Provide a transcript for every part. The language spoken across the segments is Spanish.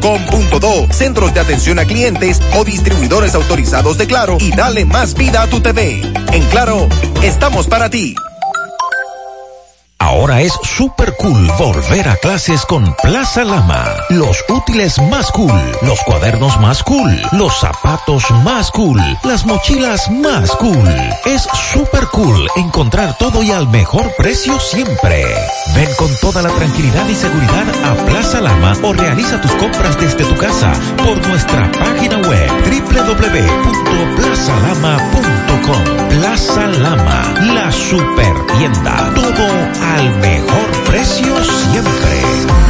claro.com.do, centros de atención a clientes o distribuidores autorizados de Claro y dale más vida a tu TV. En Claro, estamos para ti. Ahora es super cool volver a clases con Plaza Lama. Los útiles más cool, los cuadernos más cool, los zapatos más cool, las mochilas más cool. Es super cool encontrar todo y al mejor precio siempre. Ven con toda la tranquilidad y seguridad a Plaza Lama o realiza tus compras desde tu casa por nuestra página web www.plazalama.com. Plaza Lama, la super tienda. Todo al mejor precio siempre.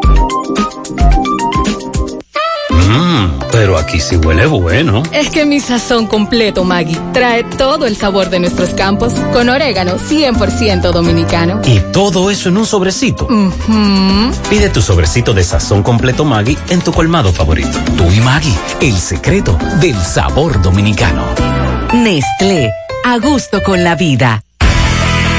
Mmm, pero aquí sí huele bueno. Es que mi sazón completo, Maggie, trae todo el sabor de nuestros campos con orégano 100% dominicano. Y todo eso en un sobrecito. Pide tu sobrecito de sazón completo Maggie en tu colmado favorito. Tú y Maggie, el secreto del sabor dominicano. Nestlé, a gusto con la vida.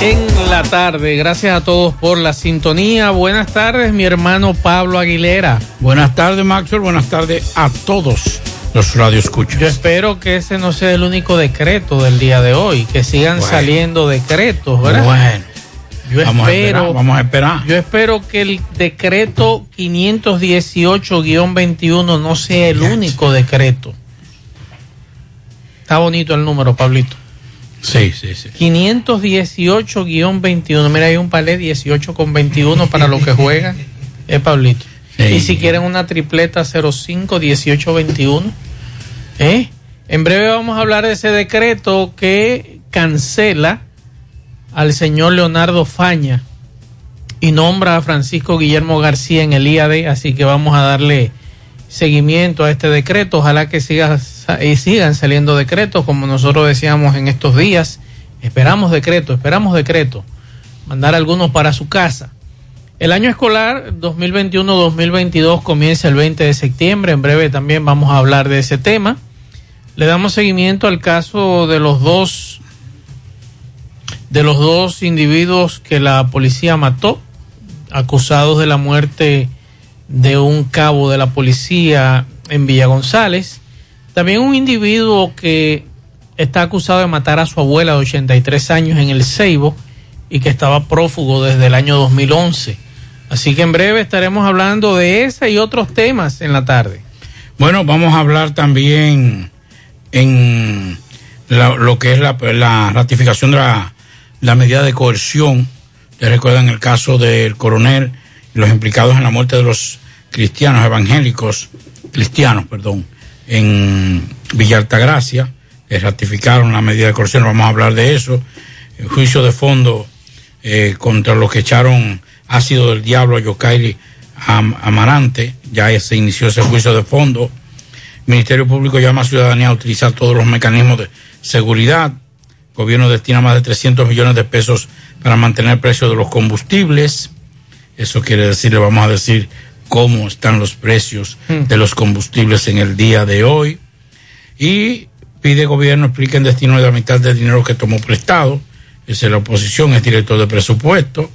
en la tarde. Gracias a todos por la sintonía. Buenas tardes, mi hermano Pablo Aguilera. Buenas tardes, Maxwell. Buenas tardes a todos los radioescuchas. Yo espero que ese no sea el único decreto del día de hoy, que sigan Bueno. saliendo decretos, ¿verdad? Bueno, yo vamos a espero, esperar, vamos a esperar. Yo espero que el decreto 518-21 no sea el único decreto. Está bonito el número, Pablito. Sí, sí, sí. 518-21. Mira, hay un palé 18 con 21 para los que juegan. Es Pablito. Sí. Y si quieren una tripleta 05-18-21. ¿Eh? En breve vamos a hablar de ese decreto que cancela al señor Leonardo Faña y nombra a Francisco Guillermo García en el IAD. Así que vamos a darle seguimiento a este decreto. Ojalá que siga, y sigan saliendo decretos, como nosotros decíamos en estos días. Esperamos decreto, esperamos decreto. Mandar algunos para su casa. El año escolar 2021-2022 comienza el 20 de septiembre. En breve también vamos a hablar de ese tema. Le damos seguimiento al caso de los dos de los dos individuos que la policía mató, acusados de la muerte de un cabo de la policía en Villa González. También un individuo que está acusado de matar a su abuela de 83 años en el Ceibo y que estaba prófugo desde el año 2011. Así que en breve estaremos hablando de ese y otros temas en la tarde. Bueno, vamos a hablar también en la- lo que es la, ratificación de la, la medida de coerción Ustedes recuerdan el caso del coronel y los implicados en la muerte de los cristianos evangélicos, cristianos, perdón, en Villa Altagracia, ratificaron la medida de coerción, vamos a hablar de eso. Juicio de fondo eh, contra los que echaron ácido del diablo a Yokairi Am- Amarante, ya se inició ese juicio de fondo. El Ministerio Público llama a ciudadanía a utilizar todos los mecanismos de seguridad. El gobierno destina más de 300 millones de pesos para mantener el precio de los combustibles. Eso quiere decir, le vamos a decir cómo están los precios de los combustibles en el día de hoy. Y pide gobierno explique en destino de la mitad del dinero que tomó prestado. Es la oposición, es director de presupuesto.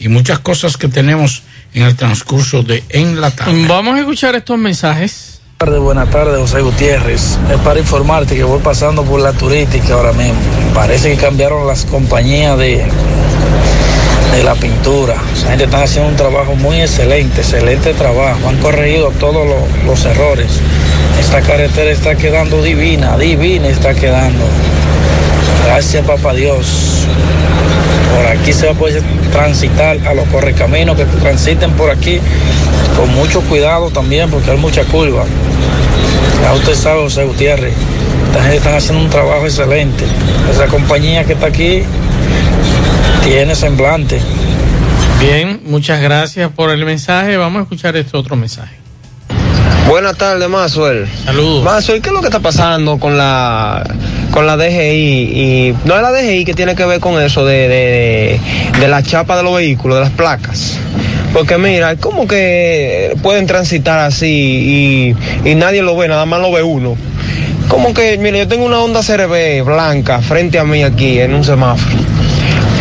Y muchas cosas que tenemos en el transcurso de En la tarde. Vamos a escuchar estos mensajes. tardes, buenas tardes, José Gutiérrez. Es para informarte que voy pasando por la turística ahora mismo. Parece que cambiaron las compañías de, de la pintura. Esa gente está haciendo un trabajo muy excelente, excelente trabajo. Han corregido todos los, los errores. Esta carretera está quedando divina, divina está quedando. Gracias, papá Dios. Por aquí se va a poder transitar a los correcaminos que transiten por aquí con mucho cuidado también porque hay mucha curva. Ya usted sabe, José Gutiérrez, esta gente está haciendo un trabajo excelente. Esa compañía que está aquí tiene semblante. Bien, muchas gracias por el mensaje. Vamos a escuchar este otro mensaje. Buenas tardes, Maxwell. Saludos. Maxwell, ¿qué es lo que está pasando con la con la DGI? Y no es la DGI que tiene que ver con eso de, de, de la chapa de los vehículos, de las placas. Porque mira, ¿cómo que pueden transitar así y, y nadie lo ve, nada más lo ve uno? Como que, mire, yo tengo una Honda CRB blanca frente a mí aquí en un semáforo.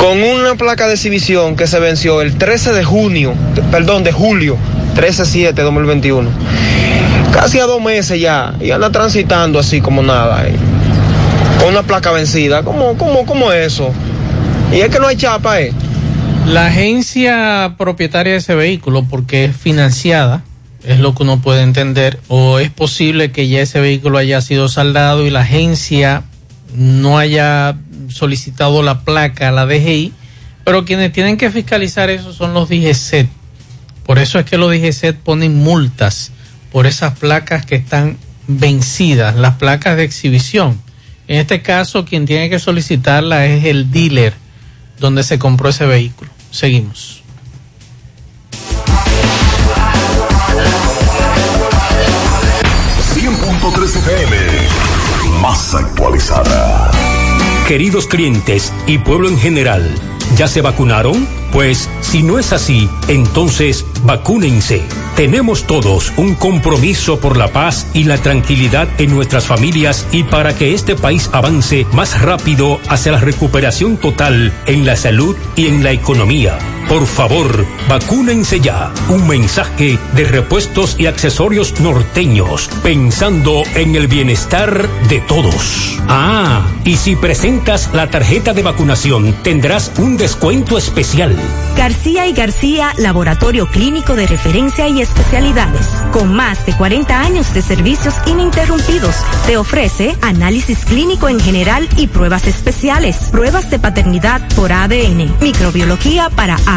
Con una placa de exhibición que se venció el 13 de junio, perdón, de julio, 13-7-2021 casi a dos meses ya y anda transitando así como nada eh. con una placa vencida ¿cómo, cómo, cómo es eso? y es que no hay chapa eh La agencia propietaria de ese vehículo, porque es financiada, es lo que uno puede entender, o es posible que ya ese vehículo haya sido saldado y la agencia no haya solicitado la placa a la DGI, pero quienes tienen que fiscalizar eso son los DGCET. Por eso es que los DGCET ponen multas por esas placas que están vencidas, las placas de exhibición. En este caso, quien tiene que solicitarla es el dealer donde se compró ese vehículo. Seguimos. Más actualizada. Queridos clientes y pueblo en general, ¿ya se vacunaron? Pues si no es así, entonces vacúnense. Tenemos todos un compromiso por la paz y la tranquilidad en nuestras familias y para que este país avance más rápido hacia la recuperación total en la salud y en la economía. Por favor, vacúnense ya. Un mensaje de repuestos y accesorios norteños, pensando en el bienestar de todos. Ah, y si presentas la tarjeta de vacunación, tendrás un descuento especial. García y García, laboratorio clínico de referencia y especialidades. Con más de 40 años de servicios ininterrumpidos, te ofrece análisis clínico en general y pruebas especiales, pruebas de paternidad por ADN, microbiología para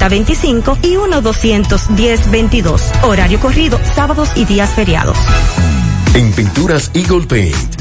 809-575-9025 y 1-210-22. Horario corrido, sábados y días feriados. En Pinturas Eagle Paint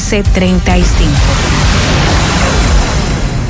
809-736-1335.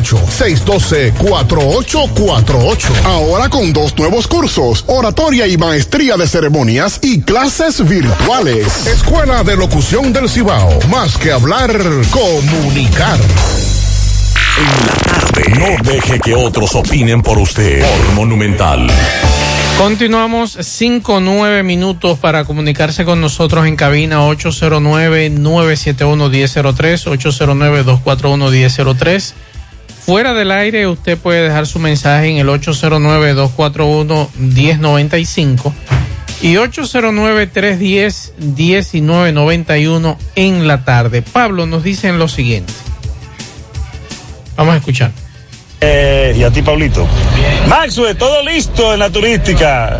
612-4848. Ahora con dos nuevos cursos, oratoria y maestría de ceremonias y clases virtuales. Escuela de Locución del Cibao. Más que hablar, comunicar. En la tarde. No deje que otros opinen por usted. Por Monumental. Continuamos 5 9 minutos para comunicarse con nosotros en cabina 809-971-1003, 809-241-1003. Fuera del aire usted puede dejar su mensaje en el 809-241-1095 y 809-310-1991 en la tarde. Pablo nos dicen lo siguiente. Vamos a escuchar. Eh, y a ti, Pablito. Maxwell, todo listo en la turística.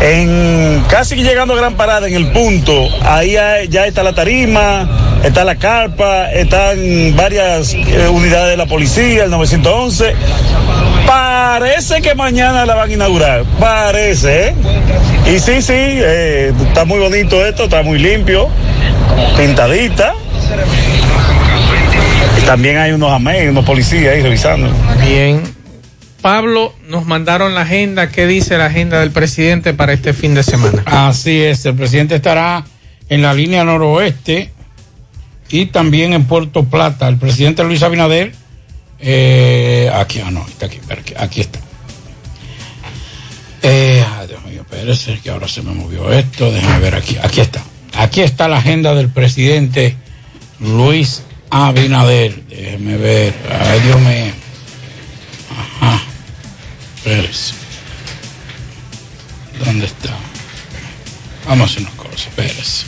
En casi llegando a Gran Parada, en el punto, ahí hay- ya está la tarima, está la carpa, están varias eh, unidades de la policía, el 911. Parece que mañana la van a inaugurar, parece, ¿eh? Y sí, sí, eh, está muy bonito esto, está muy limpio, pintadita. También hay unos amén, unos policías ahí revisando. Bien. Pablo, nos mandaron la agenda. ¿Qué dice la agenda del presidente para este fin de semana? Así es, el presidente estará en la línea noroeste y también en Puerto Plata. El presidente Luis Abinader, eh, aquí, ah, no, está aquí, aquí, aquí está. Eh, ay, Dios mío, espérese, que ahora se me movió esto, déjame ver aquí, aquí está. Aquí está la agenda del presidente Luis Abinader. Déjeme ver, ay Dios mío. Ajá, espérese. ¿Dónde está? Vamos a hacer unas cosas, espérese.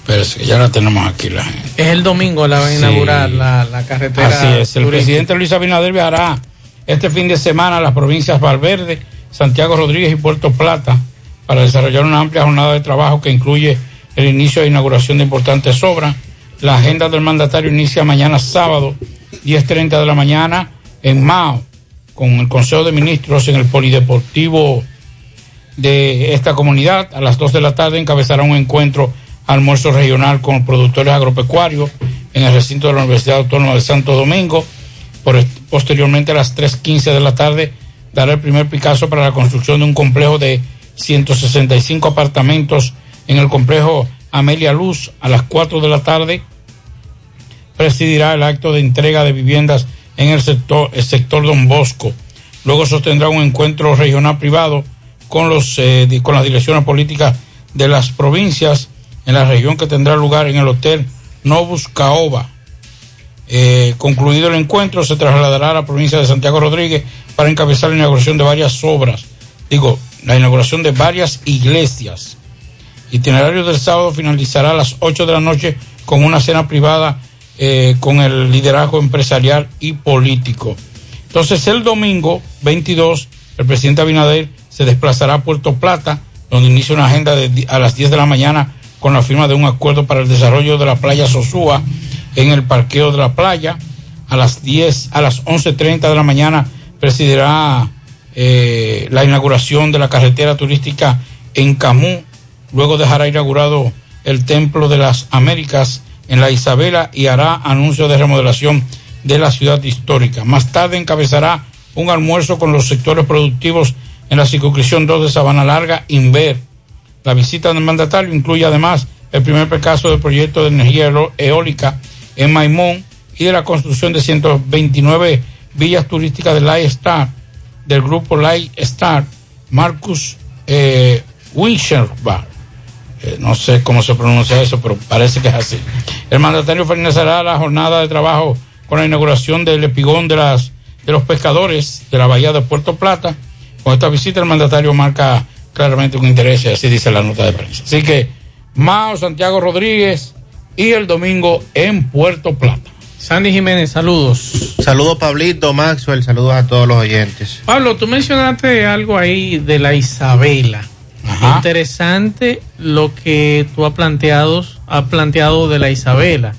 Espérese, que ya la tenemos aquí la gente. Es el domingo la va a Sí. inaugurar la, la carretera. Así es, el turística. presidente Luis Abinader viajará este fin de semana a las provincias Valverde, Santiago Rodríguez y Puerto Plata para desarrollar una amplia jornada de trabajo que incluye el inicio e inauguración de importantes obras. La agenda del mandatario inicia mañana sábado, 10.30 de la mañana, en Mao, con el Consejo de Ministros en el Polideportivo de esta comunidad. A las 2 de la tarde encabezará un encuentro almuerzo regional con productores agropecuarios en el recinto de la Universidad Autónoma de Santo Domingo. Por, posteriormente a las 3.15 de la tarde dará el primer Picasso para la construcción de un complejo de 165 apartamentos en el complejo Amelia Luz. A las 4 de la tarde presidirá el acto de entrega de viviendas en el sector, el sector Don Bosco. Luego sostendrá un encuentro regional privado con, los, eh, con las direcciones políticas de las provincias en la región que tendrá lugar en el Hotel Novus Caoba. Eh, concluido el encuentro, se trasladará a la provincia de Santiago Rodríguez para encabezar la inauguración de varias obras, digo, la inauguración de varias iglesias. Itinerario del sábado finalizará a las 8 de la noche con una cena privada eh, con el liderazgo empresarial y político. Entonces el domingo 22, el presidente Abinader se desplazará a Puerto Plata, donde inicia una agenda de a las 10 de la mañana con la firma de un acuerdo para el desarrollo de la playa Sosúa en el parqueo de la playa. A las 10, a las 11.30 de la mañana presidirá eh, la inauguración de la carretera turística en Camú. Luego dejará inaugurado el Templo de las Américas en la Isabela y hará anuncio de remodelación de la ciudad histórica. Más tarde encabezará un almuerzo con los sectores productivos en la circunscripción 2 de Sabana Larga, Inver. La visita del mandatario incluye además el primer caso del proyecto de energía eólica en Maimón y de la construcción de 129 villas turísticas de Light Star, del grupo Light Star, Marcus eh. Eh, no sé cómo se pronuncia eso, pero parece que es así. El mandatario finalizará la jornada de trabajo con la inauguración del epigón de, las, de los pescadores de la bahía de Puerto Plata. Con esta visita el mandatario marca claramente un interés, así dice la nota de prensa. Así que Mao, Santiago Rodríguez y el domingo en Puerto Plata. Sandy Jiménez, saludos. Saludos Pablito, Maxwell, saludos a todos los oyentes. Pablo, tú mencionaste algo ahí de la Isabela. Interesante lo que tú has planteado, has planteado de la Isabela.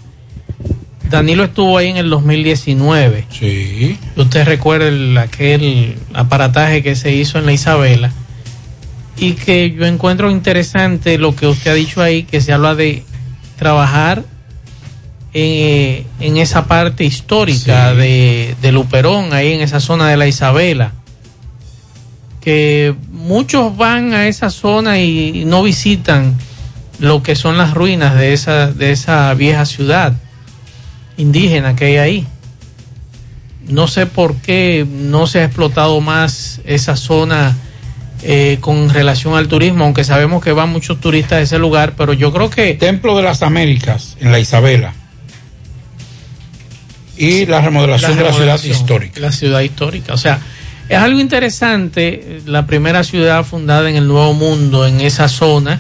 Danilo estuvo ahí en el 2019. Sí. Usted recuerda el- aquel aparataje que se hizo en la Isabela. Y que yo encuentro interesante lo que usted ha dicho ahí, que se habla de trabajar en, en esa parte histórica de, de Luperón, ahí en esa zona de la Isabela. Que muchos van a esa zona y, no visitan lo que son las ruinas de esa, de esa vieja ciudad indígena que hay ahí. No sé por qué no se ha explotado más esa zona eh, con relación al turismo, aunque sabemos que van muchos turistas a ese lugar, pero yo creo que... Templo de las Américas en la Isabela. Y la remodelación, de la ciudad remodelación, histórica. La ciudad histórica. O sea, es algo interesante, la primera ciudad fundada en el Nuevo Mundo, en esa zona.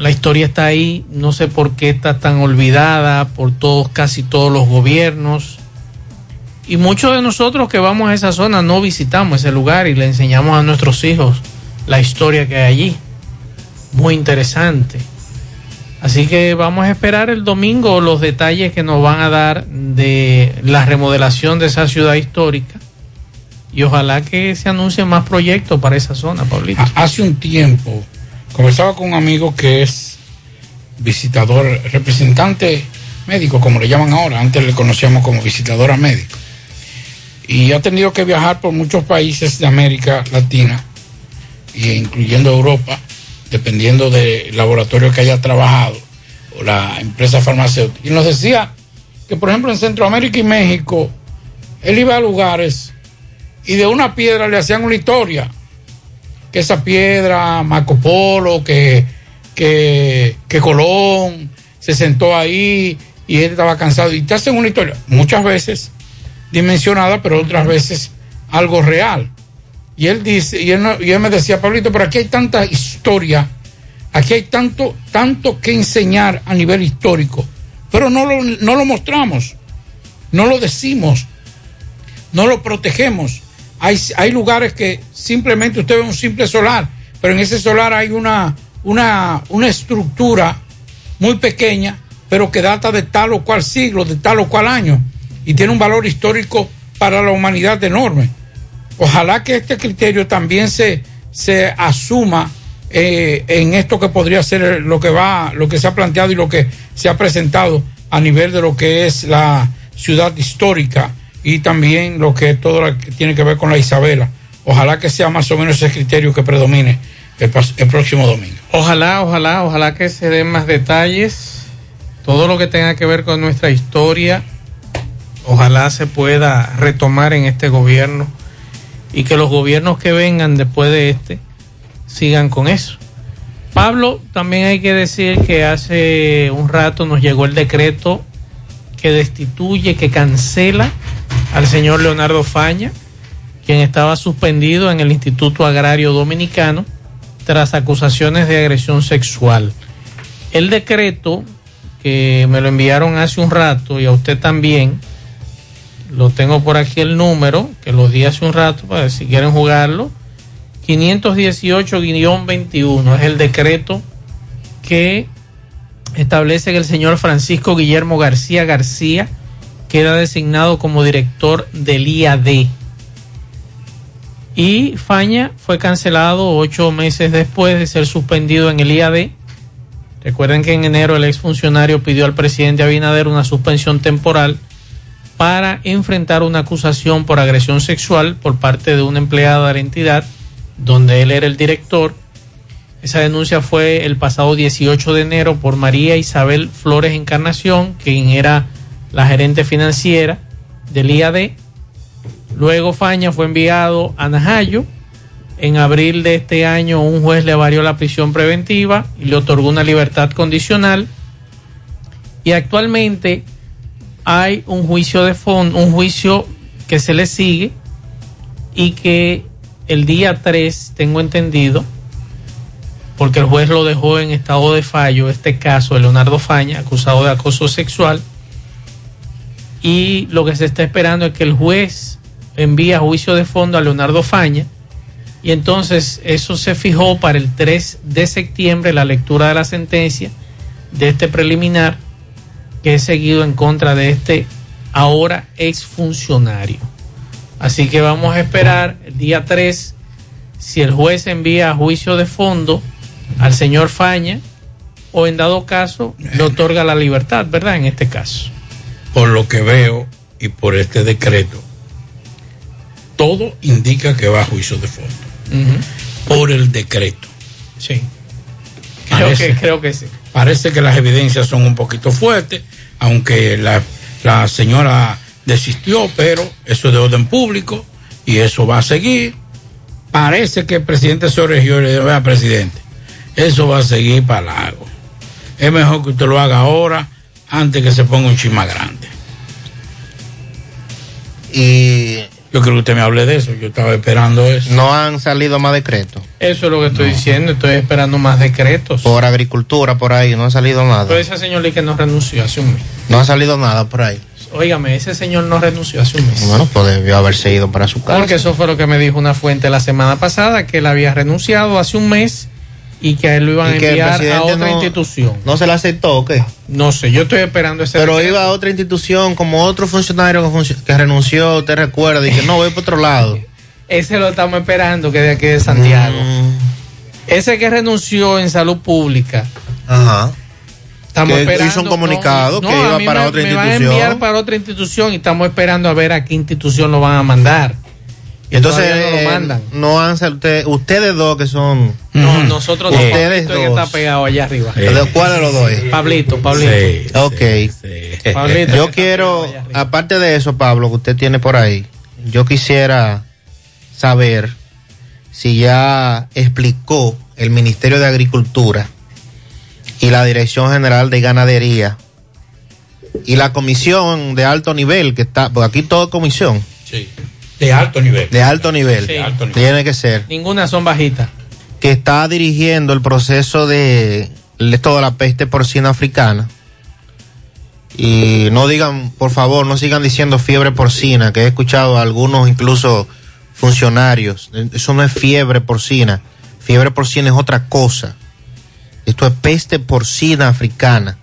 La historia está ahí, no sé por qué está tan olvidada por todos, casi todos los gobiernos. Y muchos de nosotros que vamos a esa zona no visitamos ese lugar y le enseñamos a nuestros hijos la historia que hay allí. Muy interesante. Así que vamos a esperar el domingo los detalles que nos van a dar de la remodelación de esa ciudad histórica. Y ojalá que se anuncien más proyectos para esa zona, Pablito. Ha- Hace un tiempo conversaba con un amigo que es visitador, representante médico, como le llaman ahora, antes le conocíamos como visitadora médico. Y ha tenido que viajar por muchos países de América Latina, e incluyendo Europa, dependiendo del laboratorio que haya trabajado o la empresa farmacéutica. Y nos decía que, por ejemplo, en Centroamérica y México, él iba a lugares y de una piedra le hacían una historia que esa piedra, Marco Polo, que, que, que Colón se sentó ahí y él estaba cansado. Y te hacen una historia, muchas veces dimensionada, pero otras veces algo real. Y él dice, y él, no- me decía, Pablito, pero aquí hay tanta historia, aquí hay tanto, tanto que enseñar a nivel histórico, pero no lo, no lo mostramos, no lo decimos, no lo protegemos. Hay, hay lugares que simplemente usted ve un simple solar, pero en ese solar hay una, una, una estructura muy pequeña, pero que data de tal o cual siglo, de tal o cual año, y tiene un valor histórico para la humanidad enorme. Ojalá que este criterio también se, se asuma eh, en esto que podría ser lo que va, lo que se ha planteado y lo que se ha presentado a nivel de lo que es la ciudad histórica y también lo que todo lo que tiene que ver con la Isabela. Ojalá que sea más o menos ese criterio que predomine el, el próximo domingo. Ojalá, ojalá, ojalá que se den más detalles. Todo lo que tenga que ver con nuestra historia, ojalá se pueda retomar en este gobierno. y que los gobiernos que vengan después de este sigan con eso. Pablo, también hay que decir que hace un rato nos llegó el decreto que destituye, que cancela al señor Leonardo Faña, quien estaba suspendido en el Instituto Agrario Dominicano tras acusaciones de agresión sexual. El decreto, que me lo enviaron hace un rato y a usted también, lo tengo por aquí el número, que lo di hace un rato para si quieren jugarlo, 518-21, es el decreto que establece que el señor Francisco Guillermo García García queda designado como director del IAD. Y Faña fue cancelado ocho meses después de ser suspendido en el IAD. Recuerden que en enero el exfuncionario pidió al presidente Abinader una suspensión temporal para enfrentar una acusación por agresión sexual por parte de una empleada de la entidad donde él era el director. Esa denuncia fue el pasado 18 de enero por María Isabel Flores Encarnación, quien era la gerente financiera del IAD. Luego Faña fue enviado a Najayo. En abril de este año un juez le varió la prisión preventiva y le otorgó una libertad condicional. Y actualmente hay un juicio de fondo, un juicio que se le sigue y que el día 3, tengo entendido, porque el juez lo dejó en estado de fallo, este caso de Leonardo Faña, acusado de acoso sexual, y lo que se está esperando es que el juez envíe a juicio de fondo a Leonardo Faña, y entonces eso se fijó para el 3 de septiembre, la lectura de la sentencia de este preliminar que es seguido en contra de este ahora exfuncionario. Así que vamos a esperar el día 3 si el juez envía a juicio de fondo al señor Faña o en dado caso le otorga la libertad, ¿verdad? En este caso. Por lo que veo y por este decreto, todo indica que va a juicio de fondo. Por el decreto. Sí. Creo Parece- que, creo que sí. Parece que las evidencias son un poquito fuertes, aunque la, la señora desistió, pero eso es de orden público y eso va a seguir. Parece que el presidente se origió y le dijo, vea, presidente, eso va a seguir para largo. Es mejor que usted lo haga ahora antes que se ponga un chisma grande. Y yo creo que usted me hable de eso, yo estaba esperando eso. No han salido más decretos. Eso es lo que estoy diciendo, estoy esperando más decretos. Por agricultura, por ahí, no ha salido nada. Pero ese señor que no renunció hace un mes. No ha salido nada por ahí. Óigame, ese señor no renunció hace un mes. Bueno, pues debió haberse ido para su casa. Porque eso fue lo que me dijo una fuente la semana pasada, que él había renunciado hace un mes y que a él lo iban a enviar a otra no- institución. ¿No se le aceptó o qué? No sé, yo estoy esperando ese Pero decreto. iba a otra institución como otro funcionario que, func- que renunció, usted recuerda, y que no, voy para otro lado. Ese lo estamos esperando, que de aquí de Santiago. Mm. Ese que renunció en salud pública. Ajá. Estamos Que esperando. hizo un comunicado que iba para me- otra me van a institución. enviar para otra institución y estamos esperando a ver a qué institución lo van a mandar. Y entonces no lo eh, mandan. no han sal- usted- ustedes dos que son No, nosotros no. ustedes es que dos. está pegado allá arriba. ¿De ¿Cuál de los dos? es? Pablito, Pablito. ok. Pablito, yo quiero, aparte de eso, Pablo, que usted tiene por ahí, yo quisiera saber si ya explicó el Ministerio de Agricultura y la Dirección General de Ganadería y la comisión de alto nivel que está, porque aquí todo es comisión, Sí. De alto nivel. de alto nivel, Sí. alto nivel. tiene que ser, Ninguna son bajitas. que está dirigiendo el proceso de de la peste porcina africana. Y no digan, por favor, no sigan diciendo fiebre porcina, que he escuchado a algunos incluso funcionarios. Eso no es fiebre porcina. Fiebre porcina es otra cosa. Esto es peste porcina africana.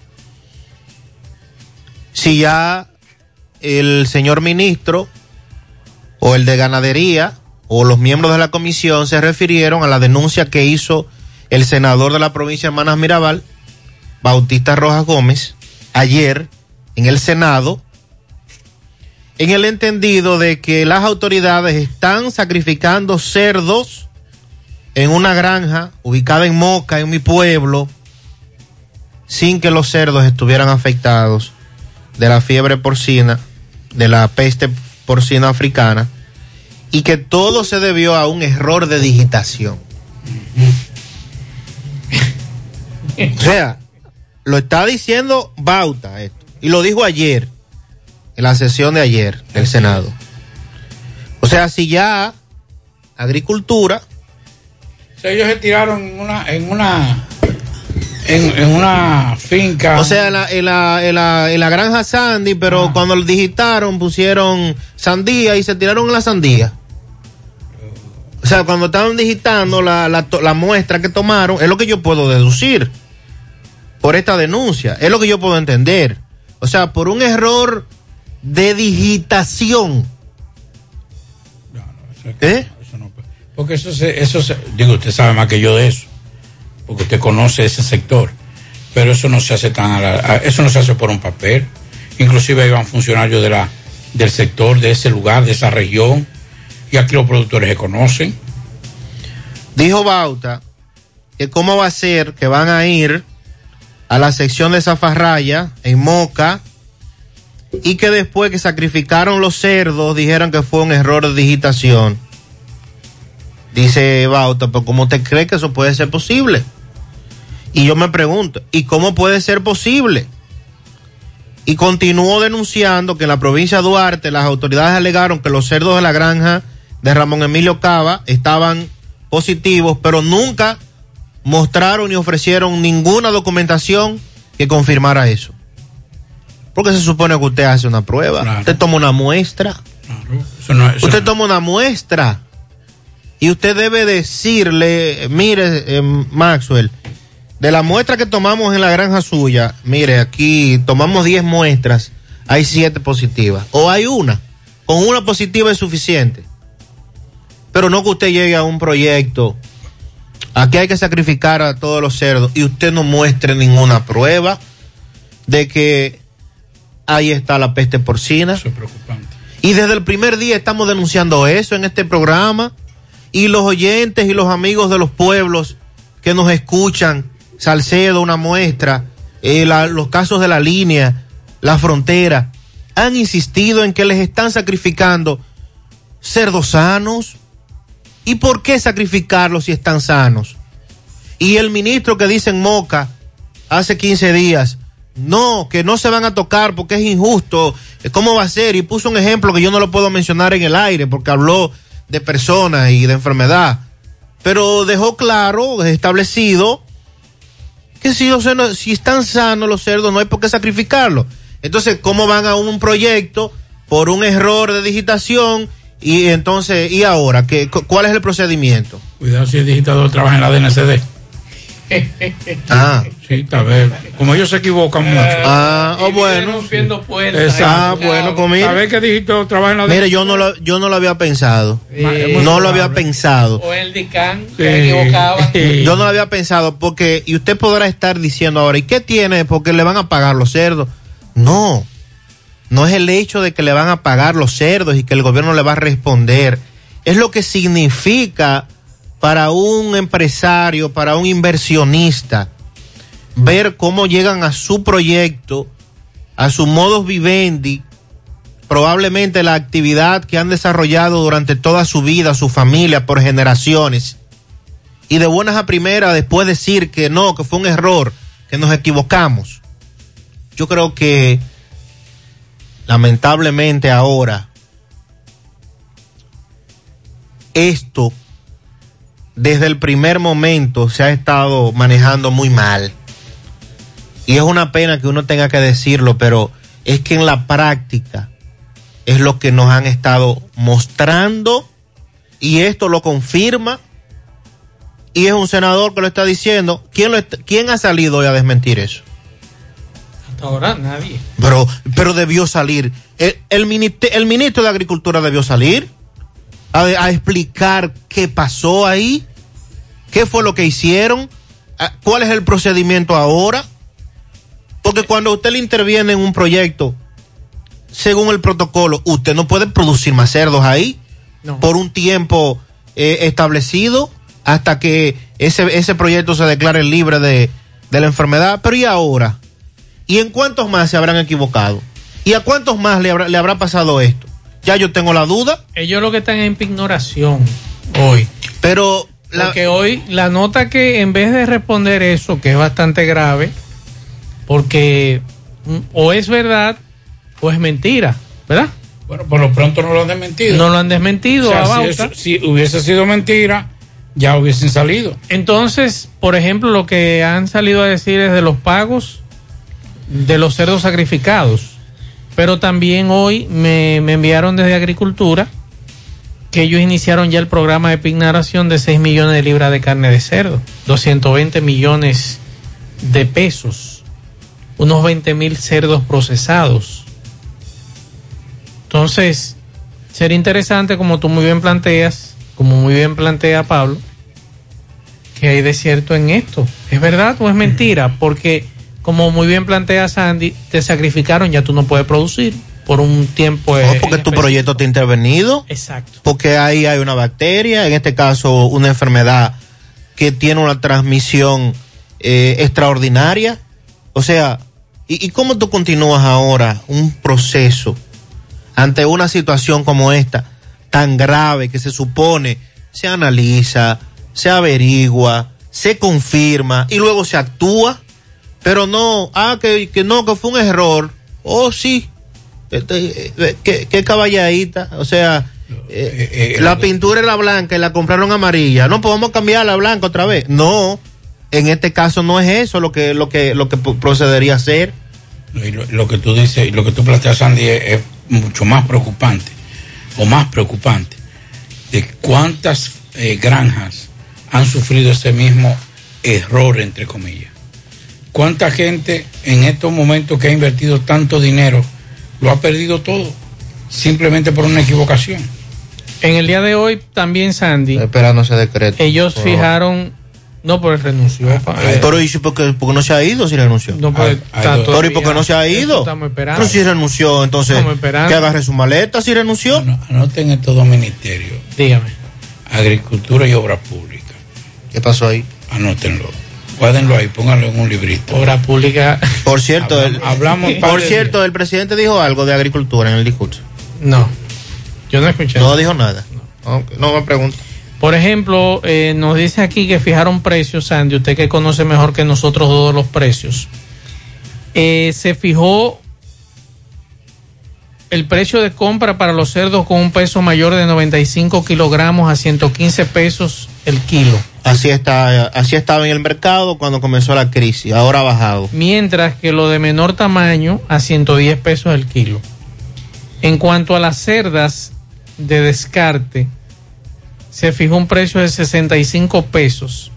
Si ya el señor ministro o el de ganadería o los miembros de la comisión se refirieron a la denuncia que hizo el senador de la provincia de Manas Mirabal, Bautista Rojas Gómez, ayer en el Senado, en el entendido de que las autoridades están sacrificando cerdos en una granja ubicada en Moca, en mi pueblo, sin que los cerdos estuvieran afectados de la fiebre porcina, de la peste porcina africana, y que todo se debió a un error de digitación. O sea, lo está diciendo Bauta esto, y lo dijo ayer, en la sesión de ayer del Senado. O sea, si ya agricultura... O sea, ellos se tiraron en una... En una en, en una finca. O sea, en la, en la, en la, en la granja Sandy, pero cuando lo digitaron pusieron sandía y se tiraron la sandía. O sea, cuando estaban digitando la, la, to- la muestra que tomaron, es lo que yo puedo deducir por esta denuncia. Es lo que yo puedo entender. O sea, por un error de digitación. ¿Eh? Porque eso se, eso se, digo, usted sabe más que yo de eso, porque usted conoce ese sector, pero eso no se hace tan, a la- eso no se hace por un papel. Inclusive iban funcionarios de la, del sector, de ese lugar, de esa región, y aquí los productores se conocen. Dijo Bauta que cómo va a ser que van a ir a la sección de Zafarraya en Moca y que después que sacrificaron los cerdos dijeron que fue un error de digitación. Dice Bauta, pero ¿cómo te cree que eso puede ser posible? Y yo me pregunto, ¿y cómo puede ser posible? Y continuó denunciando que en la provincia de Duarte las autoridades alegaron que los cerdos de la granja de Ramón Emilio Cava estaban positivos, pero nunca mostraron ni ofrecieron ninguna documentación que confirmara eso. Porque se supone que usted hace una prueba, usted toma una muestra, Eso no, eso usted toma una muestra y usted debe decirle, mire, eh, Maxwell, de la muestra que tomamos en la granja suya, mire, aquí tomamos 10 muestras, hay 7 positivas, o hay una, con una positiva es suficiente. Pero no que usted llegue a un proyecto, aquí hay que sacrificar a todos los cerdos y usted no muestre ninguna prueba de que ahí está la peste porcina. Eso es preocupante. Y desde el primer día estamos denunciando eso en este programa. Y los oyentes y los amigos de los pueblos que nos escuchan, Salcedo, una muestra, eh, los casos de la línea, la frontera, han insistido en que les están sacrificando cerdos sanos. ¿Y por qué sacrificarlos si están sanos? Y el ministro que dice en Moca hace 15 días, no, que no se van a tocar porque es injusto, ¿cómo va a ser? Y puso un ejemplo que yo no lo puedo mencionar en el aire porque habló de personas y de enfermedad, pero dejó claro, establecido, que si, los cerdos- si están sanos los cerdos no hay por qué sacrificarlos. Entonces, ¿cómo van a un proyecto por un error de digitación? Y entonces, ¿y ahora? ¿Qué, cu- ¿Cuál es el procedimiento? Cuidado si el digitador trabaja en la DNCD. Ah. Sí, está bien. Como ellos se equivocan mucho. Ah, oh, bueno. puertas. Ah, bueno, pues mire. A ver qué digitador trabaja en la Mire, yo no lo, yo no lo había pensado. Sí, no lo había pensado. O el DICAN, que se equivocaba. Yo no lo había pensado porque, y usted podrá estar diciendo ahora, ¿y qué tiene? Porque le van a pagar los cerdos. No, no es el hecho de que le van a pagar los cerdos y que el gobierno le va a responder. Es lo que significa para un empresario, para un inversionista, ver cómo llegan a su proyecto, a su modus vivendi, probablemente la actividad que han desarrollado durante toda su vida, su familia, por generaciones. Y de buenas a primeras, después decir que no, que fue un error, que nos equivocamos. Yo creo que lamentablemente ahora esto desde el primer momento se ha estado manejando muy mal. Y es una pena que uno tenga que decirlo, pero es que en la práctica es lo que nos han estado mostrando y esto lo confirma y es un senador que lo está diciendo. ¿Quién, lo está- quién ha salido hoy a desmentir eso? Hasta ahora nadie. Pero, pero debió salir. El, el, ministe- el ministro de Agricultura debió salir a, a explicar qué pasó ahí, qué fue lo que hicieron, a- cuál es el procedimiento ahora. Porque cuando usted le interviene en un proyecto, según el protocolo, usted no puede producir más cerdos ahí por un tiempo eh, establecido hasta que ese, ese proyecto se declare libre de, de la enfermedad. Pero ¿y ahora? ¿Y en cuántos más se habrán equivocado? ¿Y a cuántos más le habrá, le habrá pasado esto? Ya yo tengo la duda. Ellos lo que están en ignoración hoy. Pero Porque hoy la nota que en vez de responder eso, que es bastante grave, porque mm, o es verdad o es mentira, ¿verdad? Bueno, por lo pronto no lo han desmentido. No lo han desmentido O sea, si, eso- si hubiese sido mentira, ya hubiesen salido. Entonces, por ejemplo, lo que han salido a decir es de los pagos de los cerdos sacrificados. Pero también hoy me, me enviaron desde Agricultura que ellos iniciaron ya el programa de pignoración de 6 millones de libras de carne de cerdo, 220 millones de pesos, unos 20 mil cerdos procesados. Entonces, sería interesante, como tú muy bien planteas, como muy bien plantea Pablo, que hay de cierto en esto. ¿Es verdad o es mentira? Porque, como muy bien plantea Sandy, te sacrificaron, ya tú no puedes producir por un tiempo. No, eh, porque tu proyecto te ha intervenido. Exacto. Porque ahí hay una bacteria, en este caso una enfermedad que tiene una transmisión eh, extraordinaria. O sea, ¿y, ¿y cómo tú continúas ahora un proceso ante una situación como esta, tan grave que se supone se analiza, se averigua, se confirma y luego se actúa? Pero no, ah, que, que no, que fue un error. Oh, sí. Este, eh, qué, qué caballadita. O sea, eh, la pintura era blanca y la compraron amarilla. No podemos cambiar la blanca otra vez. No, en este caso no es eso lo que, lo que, lo que procedería a. Y lo, lo que tú dices lo que tú planteas, Sandy, es, es mucho más preocupante, o más preocupante, de cuántas eh, granjas han sufrido ese mismo error, entre comillas. Cuánta gente en estos momentos que ha invertido tanto dinero lo ha perdido todo, simplemente por una equivocación. En el día de hoy también, Sandy, Esperando ese decreto. ellos Por- fijaron, no, pero renunció. pa- eh, Pero ¿y si por qué, por qué no se ha ido si renunció? No, pues, Pero ¿y por qué todavía- no se ha ido? estamos esperando. Pero si renunció, entonces Estamos esperando. que agarre su maleta si renunció. Anoten estos dos ministerios. Dígame. Agricultura y Obras Públicas. ¿Qué pasó ahí? Anótenlo. Guárdenlo ahí, pónganlo en un librito. Obra pública. Por cierto, Hablamos- el, hablamos por de cierto, el presidente dijo algo de agricultura en el discurso. No, yo no escuché. No dijo nada. No me pregunto. Por ejemplo, eh, nos dice aquí que fijaron precios, Sandy, usted que conoce mejor que nosotros todos los precios. Eh, se fijó el precio de compra para los cerdos con un peso mayor de 95 kilogramos a 115 pesos el kilo. Así está, así estaba en el mercado cuando comenzó la crisis. Ahora ha bajado. mientras que lo de menor tamaño a 110 pesos el kilo. En cuanto a las cerdas de descarte, se fijó un precio de 65 pesos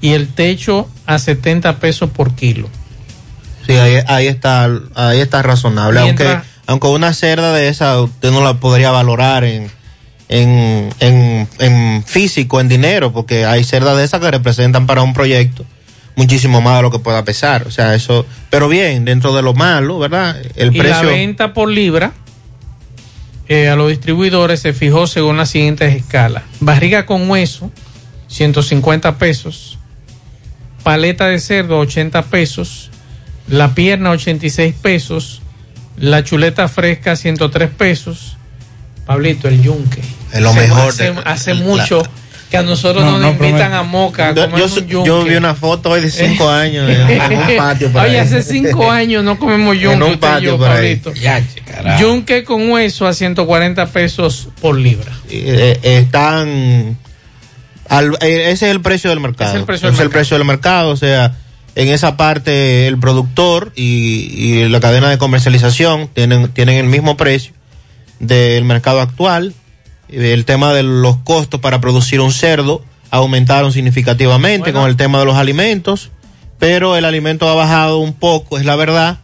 y el techo a 70 pesos por kilo. Sí, ahí, ahí está, ahí está razonable. Mientras- Aunque, aunque una cerda de esa usted no la podría valorar en, en, en, en físico, en dinero, porque hay cerdas de esas que representan para un proyecto muchísimo más de lo que pueda pesar. O sea, eso, pero bien, dentro de lo malo, ¿verdad? El y la venta por libra eh, a los distribuidores se fijó según las siguientes escalas. Barriga con hueso, 150 pesos. Paleta de cerdo, 80 pesos. La pierna, 86 pesos. La chuleta fresca, 103 pesos. Pablito, el yunque. Es lo Hace- mejor Hace, de- hace la- mucho que a nosotros No, nos no, invitan prometo. a Moca a Yo- yo, un yunque. yo vi una foto hoy de cinco años en, un patio por Oye, ahí. hace cinco años no comemos yunque. En un patio yo, ahí. Ya, carajo. Yunque con hueso a 140 pesos por libra. eh, están al- eh, ese es el precio del mercado. Es el precio del Ese es el precio del mercado, o sea, en esa parte el productor y, y la cadena de comercialización tienen, tienen el mismo precio del mercado actual. El tema de los costos para producir un cerdo aumentaron significativamente Bueno. con el tema de los alimentos, pero el alimento ha bajado un poco, es la verdad.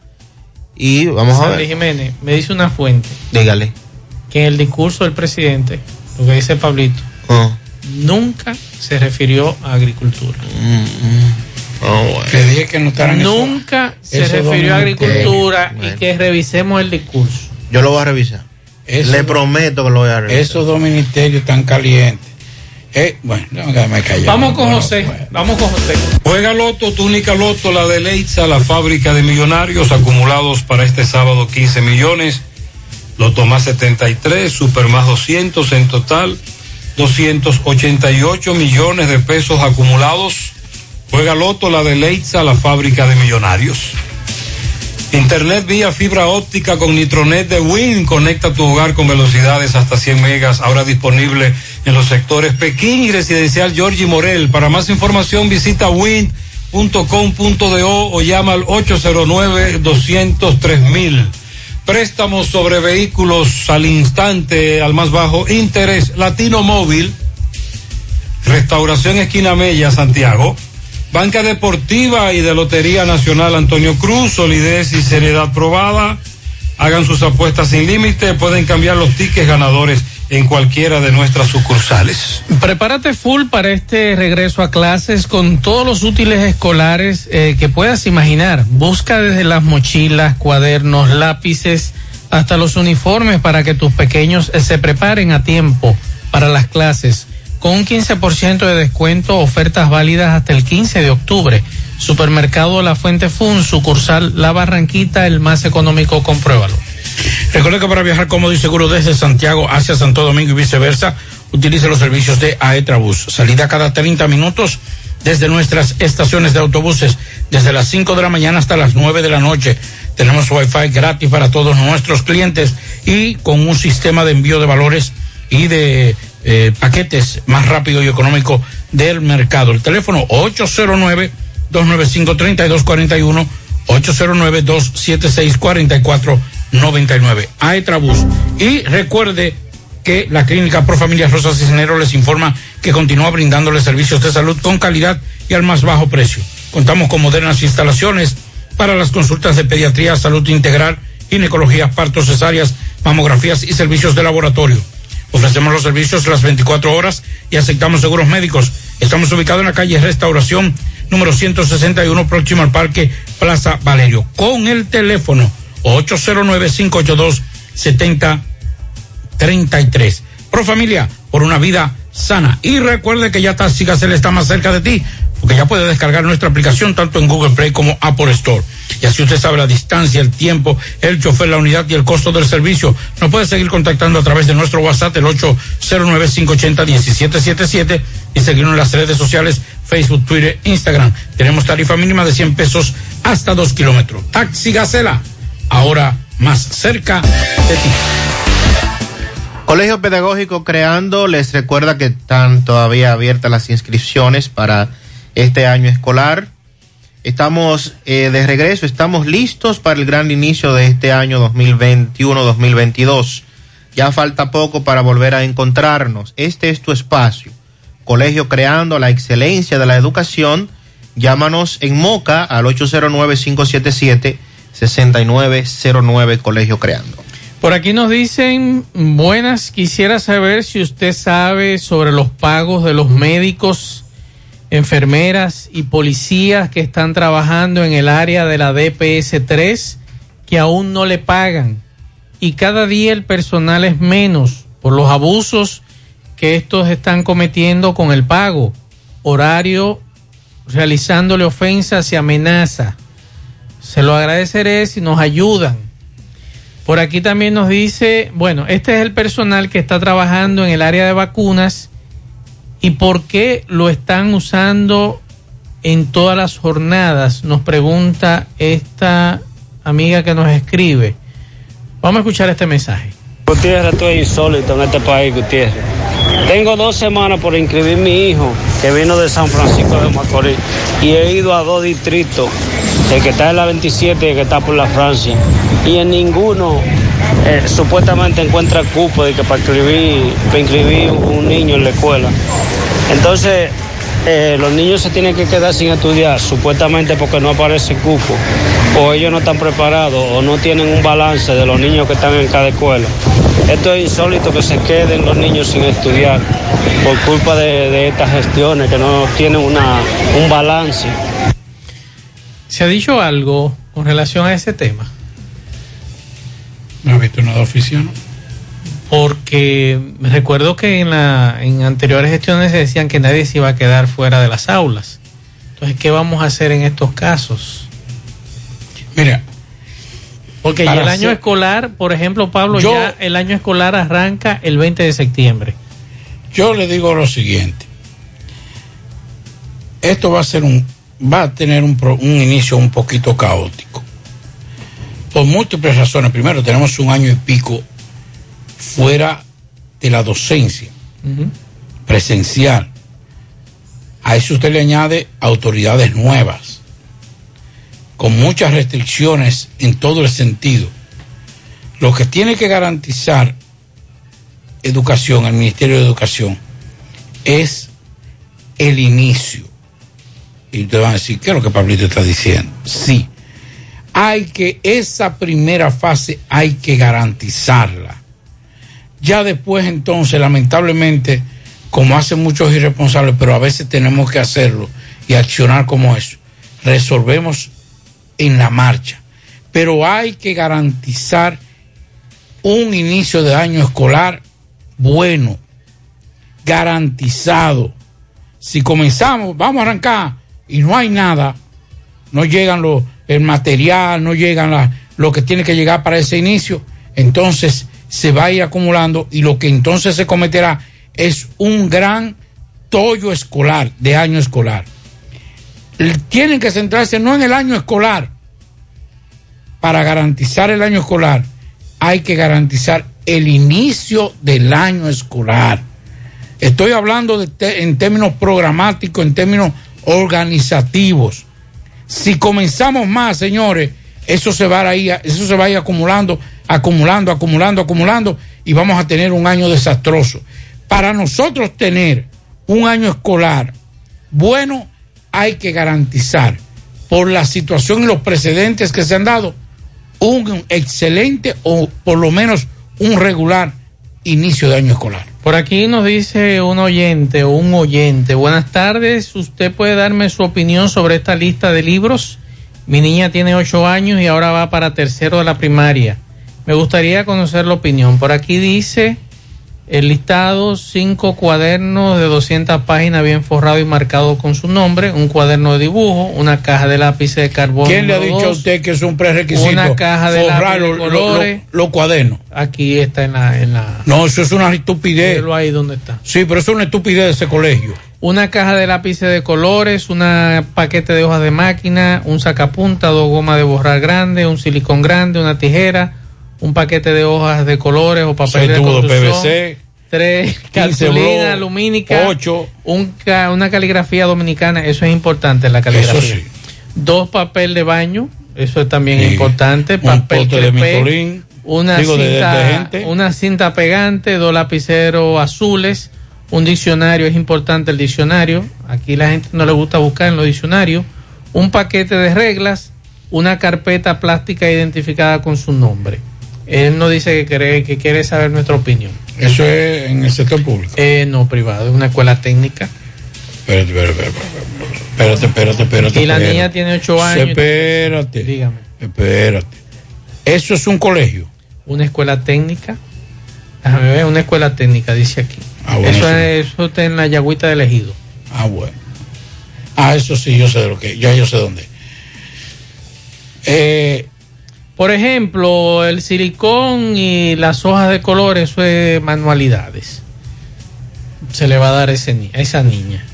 Y vamos a ver. Jiménez, me dice una fuente Dígale. que en el discurso del presidente, lo que dice Pablito, Ah. nunca se refirió a agricultura. Que dije que no estarán Nunca se eso refirió a agricultura y Bueno. que revisemos el discurso. Yo lo voy a revisar. Eso- Le prometo que lo voy a revisar. Esos dos ministerios tan calientes. Eh, bueno, déjame callado. Vamos con Bueno, José, vamos con José. Juega Loto, túnica Loto, la de Leitza, la fábrica de millonarios acumulados para este sábado 15 millones. Loto más 73, Super más 200, en total 288 millones de pesos acumulados. Juega Loto, la de Leitza, la fábrica de millonarios. Internet vía fibra óptica con Nitronet de Win. Conecta tu hogar con velocidades hasta 100 megas. Ahora disponible en los sectores Pekín y Residencial Georgie Morel. Para más información visita win.com.do o llama al 809-203 Préstamos sobre vehículos al instante, al más bajo interés. Latino Móvil. Restauración Esquina Mella, Santiago. Banca Deportiva y de Lotería Nacional Antonio Cruz, solidez y seriedad probada. Hagan sus apuestas sin límite, pueden cambiar los tickets ganadores en cualquiera de nuestras sucursales. Prepárate full para este regreso a clases con todos los útiles escolares eh, que puedas imaginar. Busca desde las mochilas, cuadernos, lápices, hasta los uniformes para que tus pequeños eh, se preparen a tiempo para las clases con un 15% de descuento, ofertas válidas hasta el 15 de octubre. Supermercado La Fuente Fun, sucursal La Barranquita, el más económico, compruébalo. Recuerda que para viajar cómodo y seguro desde Santiago hacia Santo Domingo y viceversa, utilice los servicios de Aetrabús. Salida cada 30 minutos desde nuestras estaciones de autobuses, desde las 5 de la mañana hasta las 9 de la noche. Tenemos Wi-Fi gratis para todos nuestros clientes y con un sistema de envío de valores y de eh, paquetes más rápido y económico del mercado. El teléfono 809-295-3241, 809-276-4499. Aetrabús. Y recuerde que la Clínica Pro Familia Rosa Cisneros les informa que continúa brindándoles servicios de salud con calidad y al más bajo precio. Contamos con modernas instalaciones para las consultas de pediatría, salud integral, ginecología, partos cesáreas, mamografías y servicios de laboratorio Ofrecemos los servicios las 24 horas y aceptamos seguros médicos. Estamos ubicados en la calle Restauración número 161 próximo al Parque Plaza Valerio. Con el teléfono 809-582-7033. Pro familia, por una vida sana. Y recuerde que ya Taxi Gacela está más cerca de ti porque ya puede descargar nuestra aplicación tanto en Google Play como Apple Store. Y así usted sabe la distancia, el tiempo, el chofer, la unidad y el costo del servicio. Nos puede seguir contactando a través de nuestro WhatsApp, el 809-580-1777 y seguirnos en las redes sociales, Facebook, Twitter, Instagram. Tenemos tarifa mínima de 100 pesos hasta 2 kilómetros. Taxi Gacela, ahora más cerca de ti. Colegio Pedagógico Creando les recuerda que están todavía abiertas las inscripciones para este año escolar. Estamos eh, de regreso, estamos listos para el gran inicio de este año 2021-2022. Ya falta poco para volver a encontrarnos. Este es tu espacio. Colegio Creando la Excelencia de la Educación. Llámanos en Moca al 809-577-6909 Colegio Creando. Por aquí nos dicen, buenas, quisiera saber si usted sabe sobre los pagos de los médicos enfermeras y policías que están trabajando en el área de la DPS-3 que aún no le pagan. Y cada día el personal es menos por los abusos que estos están cometiendo con el pago, horario, realizándole ofensas y amenaza. Se lo agradeceré si nos ayudan. Por aquí también nos dice, bueno, este es el personal que está trabajando en el área de vacunas ¿Y por qué lo están usando en todas las jornadas? Nos pregunta esta amiga que nos escribe. Vamos a escuchar este mensaje. Gutiérrez, estoy insólito en este país, Gutiérrez. Tengo dos semanas por inscribir mi hijo, que vino de San Francisco de Macorís, y he ido a dos distritos, el que está en la 27 y el que está por la Francia, y en ninguno eh, supuestamente encuentra cupo de que para inscribir, para inscribir un niño en la escuela. Entonces, eh, los niños se tienen que quedar sin estudiar, supuestamente porque no aparece cupo, o ellos no están preparados, o no tienen un balance de los niños que están en cada escuela. Esto es insólito que se queden los niños sin estudiar por culpa de, estas gestiones que no tienen una, un balance. ¿Se ha dicho algo con relación a ese tema? No he visto nada oficial porque recuerdo que en, la, en anteriores gestiones se decían que nadie se iba a quedar fuera de las aulas. Entonces, ¿qué vamos a hacer en estos casos? Mira, Porque ya el año escolar, por ejemplo, Pablo, Yo- ya el año escolar arranca el 20 de septiembre. Yo le digo lo siguiente. Esto va a ser un, va a tener un inicio un poquito caótico. Por múltiples razones. Primero, tenemos un año y pico fuera de la docencia presencial. A eso usted le añade autoridades nuevas, con muchas restricciones en todo el sentido. Lo que tiene que garantizar educación, el Ministerio de Educación, es el inicio. Y ustedes van a decir, ¿qué es lo que Pablito está diciendo? Sí, hay que, esa primera fase hay que garantizarla. Ya después entonces, lamentablemente, como hacen muchos irresponsables, pero a veces tenemos que hacerlo y accionar como eso, resolvemos en la marcha. Pero hay que garantizar un inicio de año escolar bueno, garantizado. Si comenzamos, vamos a arrancar y no hay nada, no llegan los, el material, no llegan lo que tiene que llegar para ese inicio, entonces se va a ir acumulando y lo que entonces se cometerá es un gran tollo escolar, de año escolar. Tienen que centrarse no en el año escolar, para garantizar el año escolar, hay que garantizar el inicio del año escolar. Estoy hablando en términos programáticos, en términos organizativos. Si comenzamos más, señores, eso se va eso se va a ir acumulando, acumulando, acumulando, acumulando, y vamos a tener un año desastroso. Para nosotros tener un año escolar bueno, hay que garantizar, por la situación y los precedentes que se han dado, un excelente o por lo menos un regular inicio de año escolar. Por aquí nos dice un oyente o un oyente. Buenas tardes, ¿usted puede darme su opinión sobre esta lista de libros? Mi niña tiene ocho años y ahora va para tercero de la primaria. Me gustaría conocer la opinión. Por aquí dice el listado, cinco cuadernos de 200 páginas bien forrado y marcado con su nombre, un cuaderno de dibujo, una caja de lápices de carbón. ¿Quién le ha dicho a usted que es un prerequisito? Una caja de forrar lápiz de lo- lo- colores. lo- los cuadernos. Aquí está en la... En la No, eso es una estupidez. Míralo ahí donde está. Sí, pero eso es una estupidez de ese colegio. Una caja de lápices de colores, un paquete de hojas de máquina, un sacapunta, dos gomas de borrar grande, un silicón grande, una tijera, un paquete de hojas de colores o papel de construcción, PVC, tres 15 cartulina lumínica, ocho. un una caligrafía dominicana, eso es importante la caligrafía. Eso sí. Dos papel de baño, eso es también Sí. importante, papel de Michelin, una digo, de cinta, una cinta pegante, dos lapiceros azules, un diccionario, es importante el diccionario, aquí la gente no le gusta buscar en los diccionarios, un paquete de reglas, una carpeta plástica identificada con su nombre. Él nos dice que quiere, que quiere saber nuestra opinión. Eso es en el sector público. Eh, no, privado, es una escuela técnica. Espérate, espérate, espérate, espérate, espérate. Y la espérate. niña tiene ocho años. Espérate. Dígame. Espérate. Eso es un colegio. Una escuela técnica. Déjame ver, una escuela técnica, dice aquí. Ah, bueno, eso, es, eso está en la Yagüita de Ejido. Ah, bueno. Ah, eso sí, yo sé de lo que, ya yo sé dónde. Eh, Por ejemplo, el silicón y las hojas de color, eso es manualidades. Se le va a dar ese a esa niña.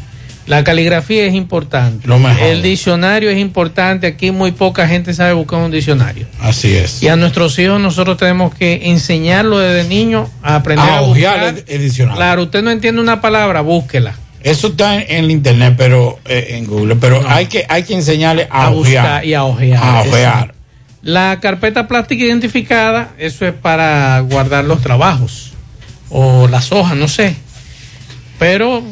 La caligrafía es importante. No me jodas. el diccionario es importante. Aquí muy poca gente sabe buscar un diccionario. así es. Y a nuestros hijos nosotros tenemos que enseñarlo desde niño a aprender A a, buscar. el- el diccionario. Claro, usted no entiende una palabra, búsquela. Eso está en, en el internet, pero eh, en Google, pero hay que hay que enseñarle a, A ojear. buscar y a ojear. A ojear. La carpeta plástica identificada, eso es para guardar los trabajos o las hojas, no sé. Pero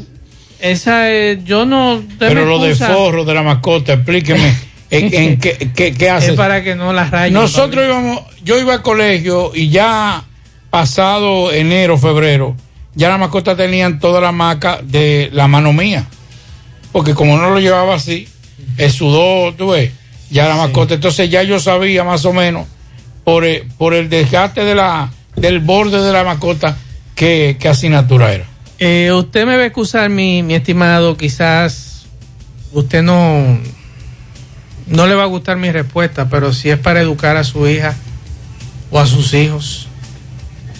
esa es, yo no. Pero lo de forro de la mascota, explíqueme en, en qué, qué, qué hace. Es para que no las rayen. Nosotros íbamos, yo iba al colegio y ya pasado enero, febrero, ya la mascota tenían toda la marca de la mano mía. Porque como no lo llevaba así, el sudor, tú ves, ya la mascota. Entonces ya yo sabía más o menos por el, por el desgaste de la, del borde de la mascota qué, qué asignatura era. Eh, usted me va a excusar, mi, mi estimado, quizás usted no, no le va a gustar mi respuesta, pero si es para educar a su hija, o a sus hijos.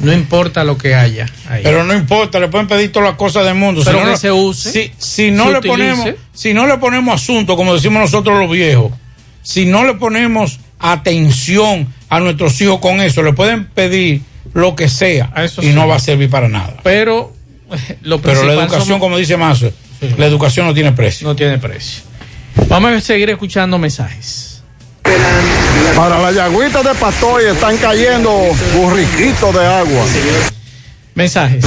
No importa lo que haya. ahí. Pero no importa, le pueden pedir todas las cosas del mundo. Pero si no, que se use, Si, si no se le utilice. ponemos, si no le ponemos asunto, como decimos nosotros los viejos, si no le ponemos atención a nuestros hijos con eso, le pueden pedir lo que sea y sí. no va a servir para nada. Pero lo Pero la educación, somos- como dice Mazo, la educación no tiene precio. No tiene precio. Vamos a seguir escuchando mensajes. Para la yagüita de Pastoy están cayendo burriquitos de agua. Mensajes.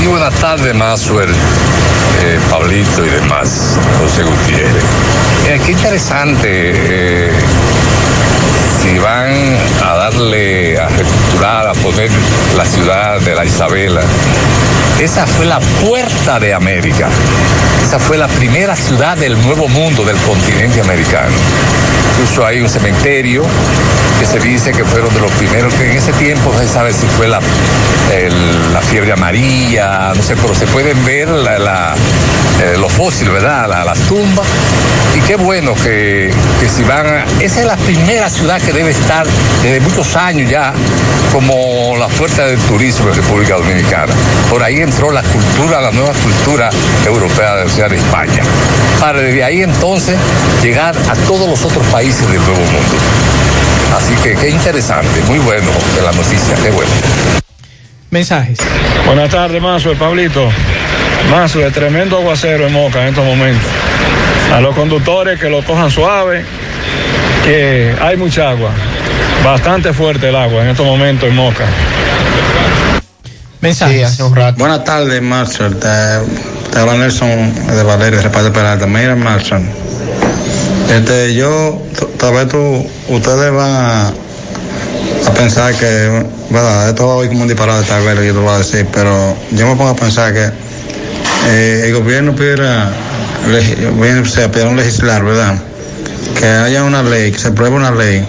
Sí, buenas tardes, Mazuel, eh, Pablito y demás, José Gutiérrez. Eh, qué interesante eh, si van a darle, a reestructurar, a poner la ciudad de la Isabela. Esa fue la puerta de América. Esa fue la primera ciudad del nuevo mundo, del continente americano. Incluso hay un cementerio que se dice que fueron de los primeros, que en ese tiempo se sabe si fue la, la fiebre amarilla, no sé, pero se pueden ver la- eh, los fósiles, ¿verdad? La- las tumbas. Y qué bueno que, que si van a... Esa es la primera ciudad que debe estar desde muchos años ya como la fuerza del turismo de República Dominicana. Por ahí entró la cultura, la nueva cultura europea de la ciudad de España. Para desde ahí entonces llegar a todos los otros países del Nuevo Mundo. Así que qué interesante, muy bueno de la noticia, qué bueno. Mensajes. Buenas tardes, Mazo, Pablito. Mazo, de tremendo aguacero en Moca en estos momentos. A los conductores que lo cojan suave, que hay mucha agua. Bastante fuerte el agua en estos momentos en Moca. Mensajes. Buenas tardes, Marshall. Te, te habla Nelson de Valeria, de Reparto Peralta. Mira, Marshall. Este, yo, tal vez tú, ustedes van a, a pensar que, verdad, esto va a oír como un disparate tal vez lo que yo te voy a decir, pero yo me pongo a pensar que eh, el gobierno pudiera, o sea, legislar, ¿verdad? Que haya una ley, que se apruebe una ley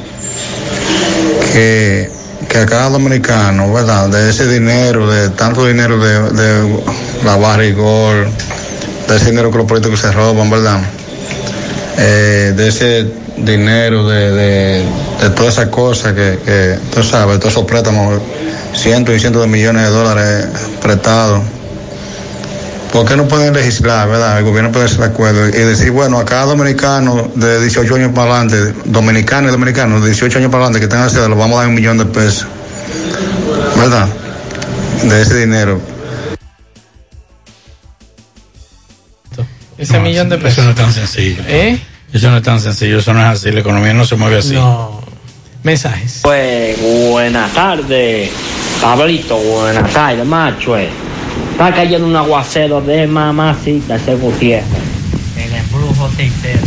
que, que a cada dominicano, ¿verdad? De ese dinero, de tanto dinero de, de la barra y gol, de ese dinero que los políticos se roban, ¿verdad? Eh, de ese dinero, de, de, todas esas cosas que, que, tú sabes, todos esos préstamos, cientos y cientos de millones de dólares prestados. ¿Por qué no pueden legislar, verdad? El gobierno puede hacer de acuerdo y decir, bueno, a cada dominicano de 18 años para adelante, dominicano y dominicano de 18 años para adelante que tengan ciudad, le vamos a dar un millón de pesos, ¿verdad? De ese dinero. Ese millón de pesos. Eso no es tan sencillo. ¿Eh? Eso no es tan sencillo, eso no es así, la economía no se mueve así. No. Mensajes. Pues buenas tardes, Pablito, buenas tardes, macho. eh. Está cayendo un aguacero de mamacita ese Gutiérrez. En el brujo tercero,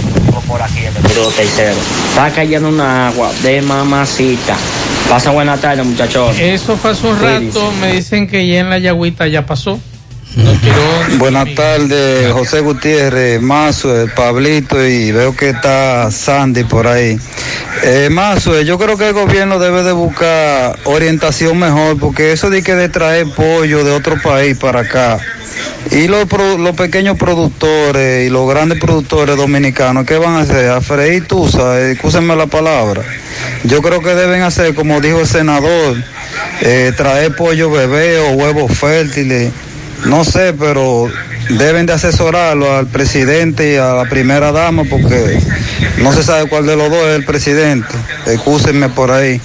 por aquí en el brujo tercero. Está cayendo un agua de mamacita. Pasa buenas tardes, muchachos. Eso fue hace un rato. Me dicen que ya en la yagüita ya pasó. Buenas tardes, José Gutiérrez, Mazo, el Pablito y veo que está Sandy por ahí. Eh, Mazo, yo creo que el gobierno debe de buscar orientación mejor porque eso de que de traer pollo de otro país para acá y los, los pequeños productores y los grandes productores dominicanos, ¿qué van a hacer? A freír tusa, eh, excúsenme la palabra. Yo creo que deben hacer, como dijo el senador, eh, traer pollo bebé o huevos fértiles. No sé, pero deben de asesorarlo al presidente y a la primera dama porque no se sabe cuál de los dos es el presidente. Excúsenme por ahí.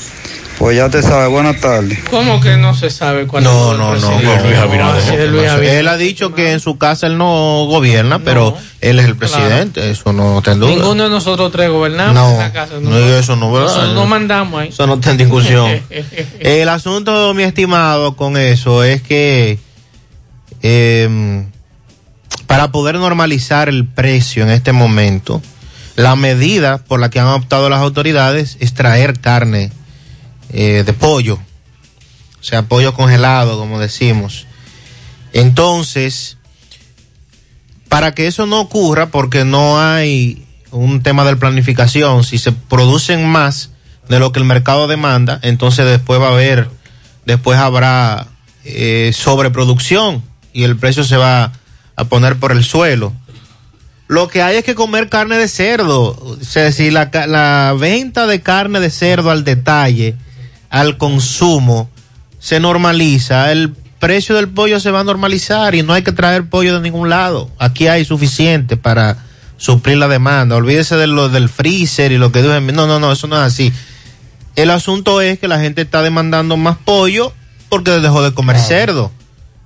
Pues ya te sabes, buenas tardes. ¿Cómo que no se sabe cuál No, es el no, no, presidente? Luis No, así es Luis Abinader. Él ha dicho que en su casa él no gobierna, pero él es el presidente, eso no está en duda. Ninguno de nosotros tres gobernamos No, en la casa. no, eso no, ¿verdad? Nosotros no mandamos ahí. Eso no está en discusión. El asunto, mi estimado, con eso es que eh, para poder normalizar el precio en este momento, la medida por la que han optado las autoridades es traer carne eh, de pollo, o sea, pollo congelado, como decimos. Entonces, para que eso no ocurra, porque no hay un tema de planificación, si se producen más de lo que el mercado demanda, entonces después va a haber, después habrá eh, sobreproducción y el precio se va a poner por el suelo. Lo que hay es que comer carne de cerdo, o sea, si la, venta de carne de cerdo al detalle al consumo se normaliza, el precio del pollo se va a normalizar y no hay que traer pollo de ningún lado. Aquí hay suficiente para suplir la demanda. Olvídese de lo del freezer y lo que dicen. No, no, no, eso no es así. El asunto es que la gente está demandando más pollo porque dejó de comer cerdo,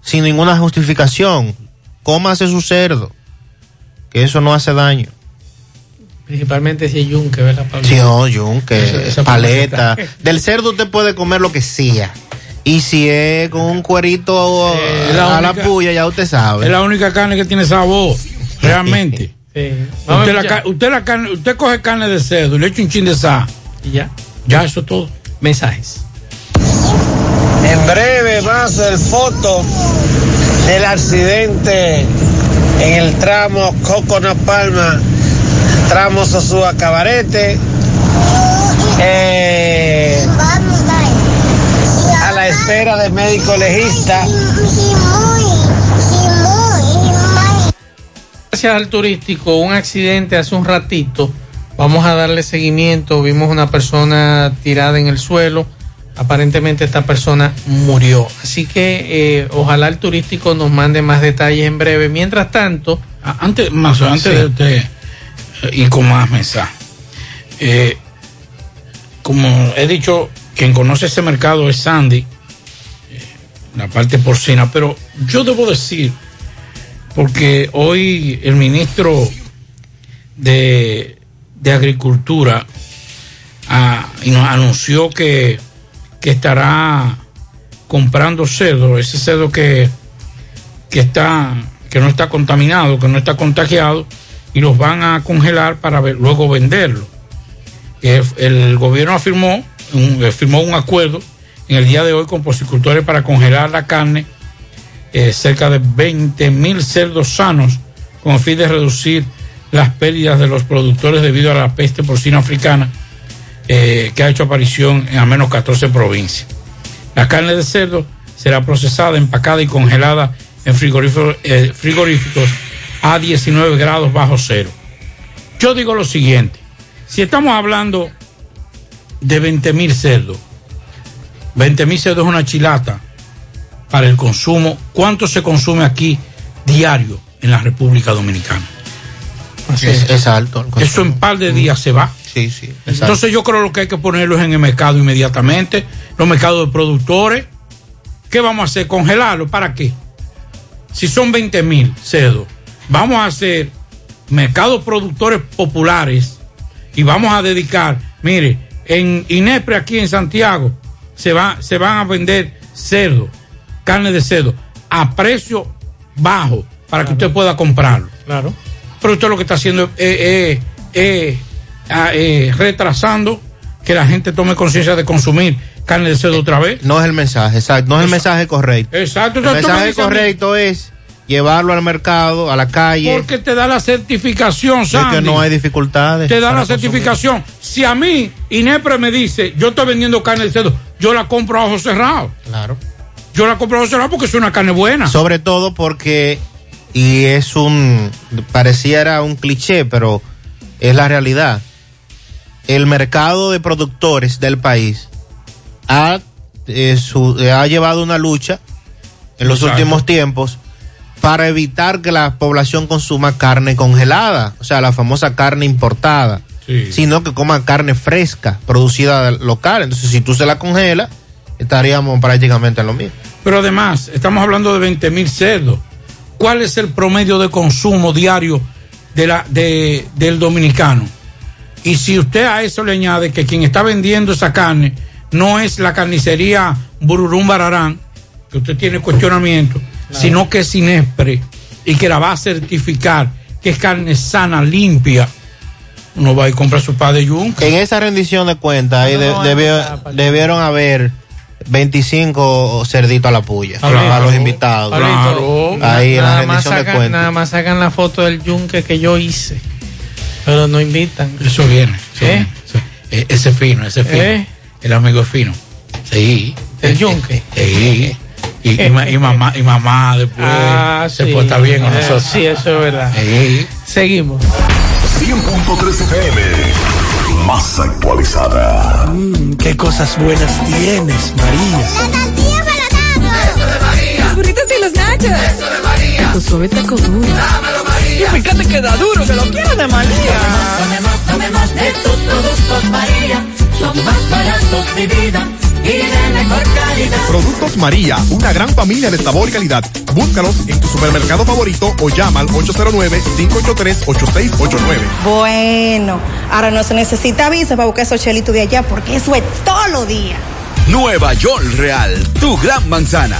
sin ninguna justificación. Cómase su cerdo, que eso no hace daño. Principalmente si es yunque, ¿verdad, Pablo? Sí, no, yunque, Esa- esa paleta. Del cerdo usted puede comer lo que sea. Y si es con un cuerito Es a la la única- puya, ya usted sabe. Es la única carne que tiene sabor, realmente. Vamos Usted, la, usted, carne, usted coge carne de cerdo y le echa un chin de sal. Y ya. Ya, eso es todo. Mensajes. En breve más el foto del accidente en el tramo Coconut Palma, tramo Sosúa Cabarete. Eh, a la espera del médico legista. Gracias al turístico, un accidente hace un ratito. Vamos a darle seguimiento. Vimos una persona tirada en el suelo. Aparentemente esta persona murió. Así que eh, ojalá el turístico nos mande más detalles en breve. Mientras tanto, Antes, más, antes Sí. de usted eh, ir con más mensajes. Eh, como he dicho, quien conoce ese mercado es Sandy, eh, la parte porcina, pero yo debo decir, porque hoy el ministro de, de Agricultura ah, y nos anunció que, que estará comprando cerdo, ese cerdo que, que está que no está contaminado, que no está contagiado y los van a congelar para luego venderlo. Eh, El gobierno afirmó eh, firmó un acuerdo en el día de hoy con porcicultores para congelar la carne, eh, cerca de 20 mil cerdos sanos, con el fin de reducir las pérdidas de los productores debido a la peste porcina africana eh, que ha hecho aparición en al menos 14 provincias. La carne de cerdo será procesada, empacada y congelada en frigoríficos, eh, frigoríficos a 19 grados bajo cero. Yo digo lo siguiente, si estamos hablando de 20 mil cerdos, 20 mil cerdos es una chilata para el consumo, ¿cuánto se consume aquí diario en la República Dominicana? Es, es alto. Eso en par de días se va. Sí, sí. es alto. Entonces yo creo lo que hay que ponerlos en el mercado inmediatamente, los mercados de productores. ¿Qué vamos a hacer? ¿Congelarlo? ¿Para qué? Si son 20 mil cerdos, vamos a hacer mercados productores populares y vamos a dedicar, mire, en Inepre aquí en Santiago se, va, se van a vender cerdo, carne de cerdo, a precio bajo para que usted pueda comprarlo. Claro. Pero usted lo que está haciendo es eh, eh, eh, ah, eh, retrasando que la gente tome conciencia de consumir carne de cerdo otra vez. No es el mensaje, exacto. No es el mensaje correcto. Exacto. El mensaje correcto es llevarlo al mercado, a la calle. Porque te da la certificación, Sandy. que no hay dificultades. te da la consumir. certificación. Si a mí Inepre me dice, yo estoy vendiendo carne de cerdo, yo la compro a ojos cerrados. Claro. Yo la compro a ojos cerrados porque es una carne buena. Sobre todo porque, y es un, pareciera un cliché, pero es la realidad. El mercado de productores del país ha, eh, su- eh, ha llevado una lucha en los Exacto. últimos tiempos para evitar que la población consuma carne congelada, o sea, la famosa carne importada, Sí. sino que coma carne fresca, producida local. Entonces, si tú se la congelas, estaríamos prácticamente en lo mismo. Pero además, estamos hablando de 20 mil cerdos. ¿Cuál es el promedio de consumo diario de la, de- del dominicano? Y si usted a eso le añade que quien está vendiendo esa carne no es la carnicería Bururum Bararán, que usted tiene cuestionamiento, sino que es Inespre y que la va a certificar que es carne sana, limpia, uno va y compra su pa de yunca. En esa rendición de cuentas No, no, debió- no, no, debieron haber 25 cerditos a la puya Claro. para los invitados. Pablito, Ahí en la nada más rendición de cuentas. Nada más sacan la foto del yunque que yo hice. Pero no invitan. Eso viene. eso ¿Eh? viene, eso- eh, ese es fino, ese es fino. ¿Eh? El amigo es fino. Sí. El yunque. Sí. Y, y ma- y mamá, y mamá después Ah, se sí. puede estar bien con Eh, nosotros. Sí, eso es verdad. Sí. Seguimos. 100.3 FM. más actualizada. Mmm, qué cosas buenas tienes, María. La tortilla para Eso de María. Los burritos y los nachos. Eso de María. Tu suave taco duro. Dámelo, María. Y fíjate que da duro, que lo quiero de María. Tomemos, tomemos, tomemos de tus productos, María. Son más baratos de vida y de mejor calidad. Productos María, una gran familia de sabor y calidad. Búscalos en tu supermercado favorito o llama al 809-583-8689. Bueno, ahora no se necesita visa para buscar esos chelitos de allá porque eso es todo lo día. Nueva York Real, tu gran manzana.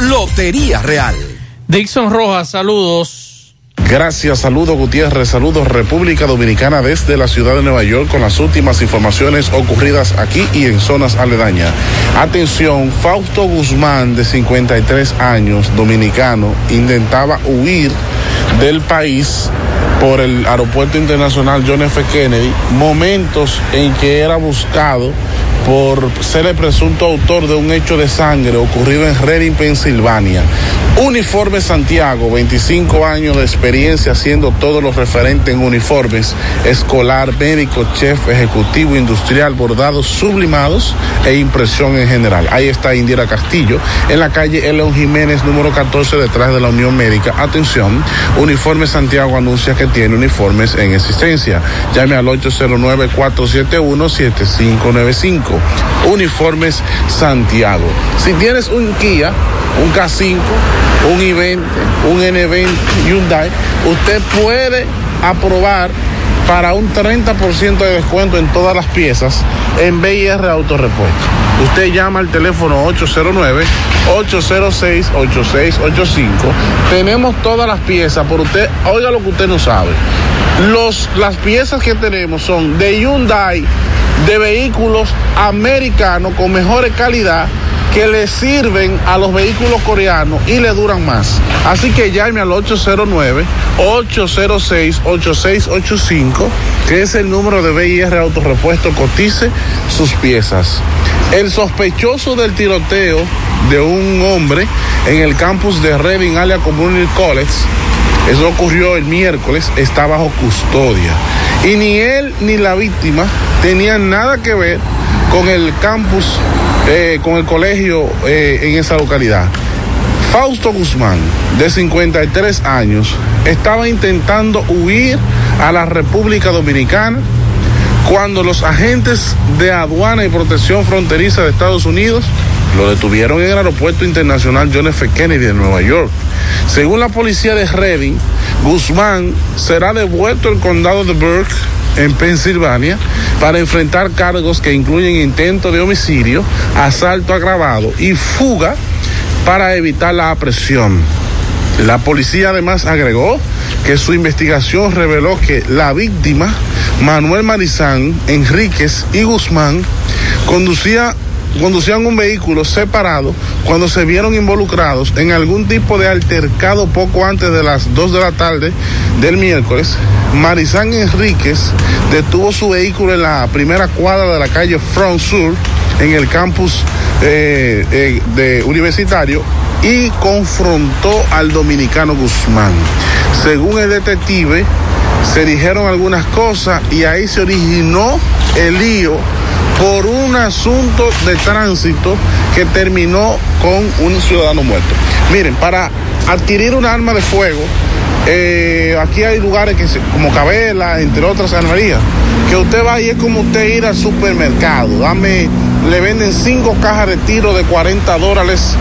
Lotería Real. Dixon Rojas, saludos. Gracias, saludos Gutiérrez, saludos República Dominicana desde la ciudad de Nueva York con las últimas informaciones ocurridas aquí y en zonas aledañas. Atención, Fausto Guzmán, de 53 años, dominicano, intentaba huir del país por el Aeropuerto Internacional John F. Kennedy, momentos en que era buscado por ser el presunto autor de un hecho de sangre ocurrido en Reading, Pensilvania. Uniforme Santiago, 25 años de experiencia haciendo todo lo referente en uniformes, escolar, médico, chef, ejecutivo, industrial, bordados, sublimados e impresión en general. Ahí está Indira Castillo, en la calle León Jiménez, número 14, detrás de la Unión Médica. Atención, Uniforme Santiago anuncia que tiene uniformes en existencia. Llame al 809-471-7595. Uniformes Santiago. Si tienes un Kia, un K5, un i20, un N20 Hyundai, usted puede aprobar para un 30% de descuento en todas las piezas en BIR Autorepuesto. Usted llama al teléfono 809-806-8685. Tenemos todas las piezas, por usted, oiga lo que usted no sabe. Los, las piezas que tenemos son de Hyundai, de vehículos americanos con mejores calidad que le sirven a los vehículos coreanos y le duran más. Así que llame al 809-806-8685, que es el número de BIR Autorepuesto, cotice sus piezas. El sospechoso del tiroteo de un hombre en el campus de Reading Area Community College, eso ocurrió el miércoles, está bajo custodia. Y ni él ni la víctima tenían nada que ver con el campus, eh, con el colegio eh, en esa localidad. Fausto Guzmán, de 53 años, estaba intentando huir a la República Dominicana cuando los agentes de aduana y protección fronteriza de Estados Unidos lo detuvieron en el aeropuerto internacional John F. Kennedy de Nueva York. Según la policía de Reading, Guzmán será devuelto al condado de Burke en Pensilvania para enfrentar cargos que incluyen intento de homicidio, asalto agravado y fuga para evitar la apresión. La policía además agregó que su investigación reveló que la víctima, Manuel Marizán, Enríquez y Guzmán, conducía conducían un vehículo separado cuando se vieron involucrados en algún tipo de altercado poco antes de las 2 de la tarde del miércoles. Marizán Enríquez detuvo su vehículo en la primera cuadra de la calle Front Sur, en el campus eh, eh, de universitario, y confrontó al dominicano Guzmán. Según el detective, se dijeron algunas cosas y ahí se originó el lío por un asunto de tránsito que terminó con un ciudadano muerto. Miren, para adquirir un arma de fuego, eh, aquí hay lugares que se, como Cabela, entre otras armerías, que usted va y es como usted ir al supermercado. Dame, le venden cinco cajas de tiro de 40 dólares,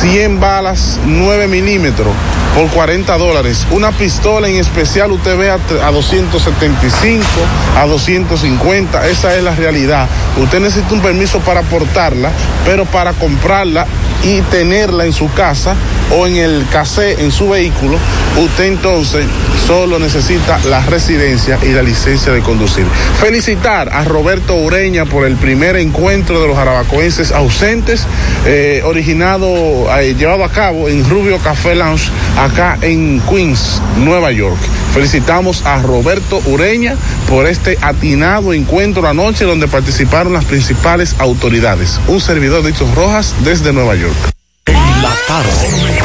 100 balas, 9 milímetros por 40 dólares. Una pistola en especial usted ve a, a 275, a 250, esa es la realidad. Usted necesita un permiso para portarla, pero para comprarla y tenerla en su casa o en el casé en su vehículo, usted entonces solo necesita la residencia y la licencia de conducir. Felicitar a Roberto Ureña por el primer encuentro de los arabacoenses ausentes, eh, originado, eh, llevado a cabo en Rubio Café Lounge, acá en Queens, Nueva York. Felicitamos a Roberto Ureña por este atinado encuentro anoche donde participaron las principales autoridades. Un servidor de Hechos Rojas desde Nueva York. La tarde.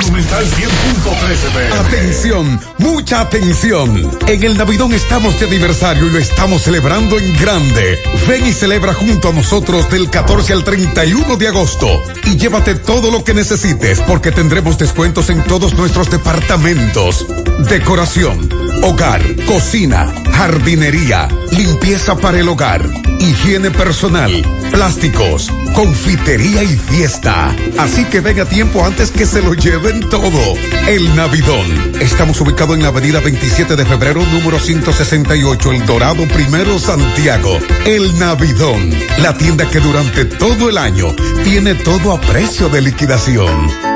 Monumental 100.13 Atención, mucha atención. En el Navidón estamos de aniversario y lo estamos celebrando en grande. Ven y celebra junto a nosotros del 14 al 31 de agosto. Y llévate todo lo que necesites porque tendremos descuentos en todos nuestros departamentos. Decoración, hogar, cocina, jardinería, limpieza para el hogar, higiene personal, plásticos, confitería y fiesta. Así que ven a tiempo antes que se lo lleven todo. El Navidón. Estamos ubicados en la avenida 27 de febrero, número 168, El Dorado Primero, Santiago. El Navidón. La tienda que durante todo el año tiene todo a precio de liquidación.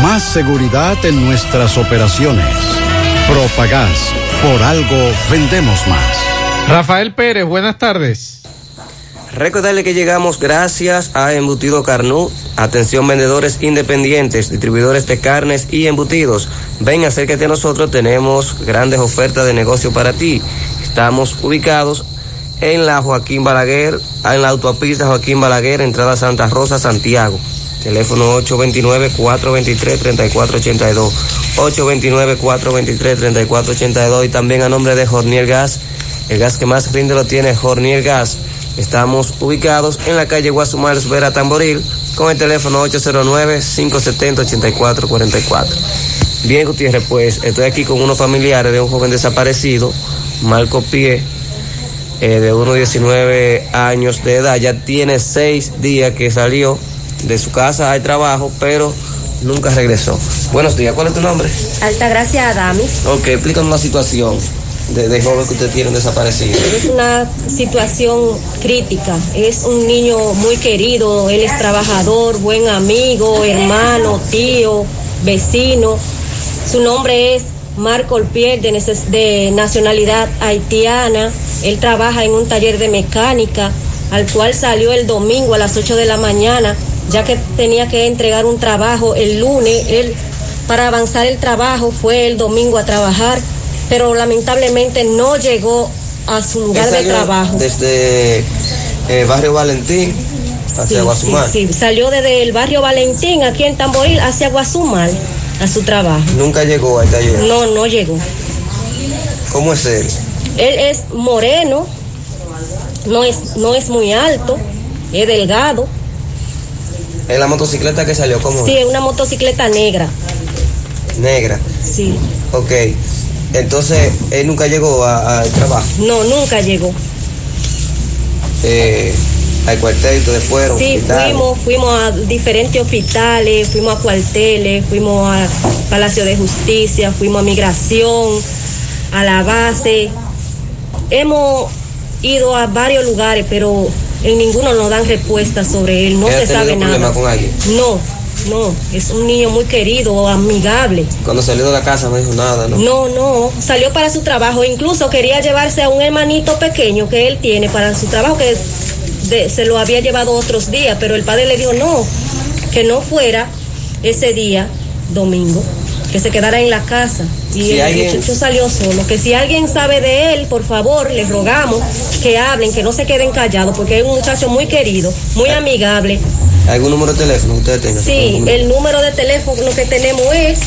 Más seguridad en nuestras operaciones. Propagás. Por algo vendemos más. Rafael Pérez, buenas tardes. Recordarle que llegamos gracias a Embutido Carnú. Atención vendedores independientes, distribuidores de carnes y embutidos. Ven, acércate a nosotros, tenemos grandes ofertas de negocio para ti. Estamos ubicados en la Joaquín Balaguer, en la autopista Joaquín Balaguer, entrada Santa Rosa, Santiago. Teléfono 829-423-3482. 829-423-3482 y también a nombre de Jornier Gas. El gas que más rinde lo tiene Jornier Gas. Estamos ubicados en la calle Guasumar Vera Tamboril con el teléfono 809-570-8444. Bien, Gutiérrez, pues estoy aquí con unos familiares de un joven desaparecido, Marco Pie, eh, de unos 19 años de edad. Ya tiene seis días que salió de su casa al trabajo, pero nunca regresó. Buenos días, ¿cuál es tu nombre? Altagracia Adamis. Ok, explícanos la situación de, de joven que usted tiene desaparecido. Es una situación crítica. Es un niño muy querido. Él es trabajador, buen amigo, hermano, tío, vecino. Su nombre es Marco Olpier, de, de nacionalidad haitiana. Él trabaja en un taller de mecánica, al cual salió el domingo a las 8 de la mañana, ya que tenía que entregar un trabajo el lunes. Él, para avanzar el trabajo, fue el domingo a trabajar, pero lamentablemente no llegó a su lugar de trabajo. Desde eh, Barrio Valentín hacia Sí, Guasumar. sí, sí. Salió desde el barrio Valentín, aquí en Tamboril, hacia Guasumal, a su trabajo. Nunca llegó al taller. No, no llegó. ¿Cómo es él? Él es moreno, no es, no es muy alto, es delgado. En la motocicleta que salió, ¿cómo? Sí, es una motocicleta negra. Negra. Sí. Ok. Entonces, él nunca llegó a- al trabajo. No, nunca llegó. Eh, al cuartel, entonces fueron. Sí, fuimos, fuimos a diferentes hospitales, fuimos a cuarteles, fuimos a Palacio de Justicia, fuimos a Migración, a la base. Hemos ido a varios lugares, pero en ninguno nos dan respuesta sobre él, no ¿Él ha se sabe problema nada. con alguien? No, no, es un niño muy querido, amigable. Cuando salió de la casa no dijo nada, ¿no? No, no, salió para su trabajo, incluso quería llevarse a un hermanito pequeño que él tiene para su trabajo, que de- se lo había llevado otros días, pero el padre le dijo no, que no fuera ese día, domingo, que se quedara en la casa. Y Si el alguien- muchacho salió solo. Que si alguien sabe de él, por favor, les rogamos que hablen, que no se queden callados, porque es un muchacho muy querido, muy amigable. ¿Algún número de teléfono que ustedes tengan? Sí, el número de teléfono que tenemos es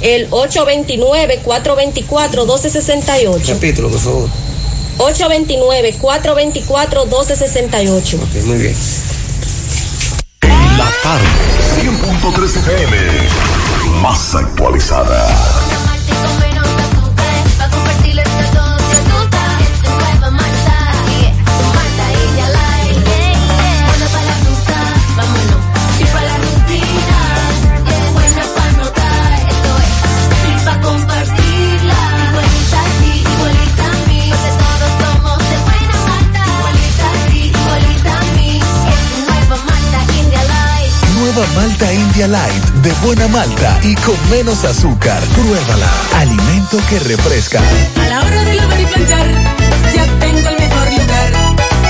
el 829-424-1268. Repítelo, por favor. 829-424-1268. Ok, muy bien. La tarde, 100.3 FM, más actualizada. Light de buena malta y con menos azúcar. Pruébala. Alimento que refresca. A la hora de lavar y planchar, ya tengo el mejor lugar.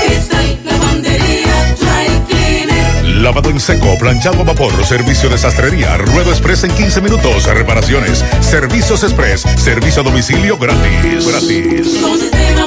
Cristal Lavandería Dry Cleaner. Lavado en seco, planchado a vapor, servicio de sastrería, ruedo express en 15 minutos, reparaciones, servicios express, servicio a domicilio gratis. Gratis. Con sistema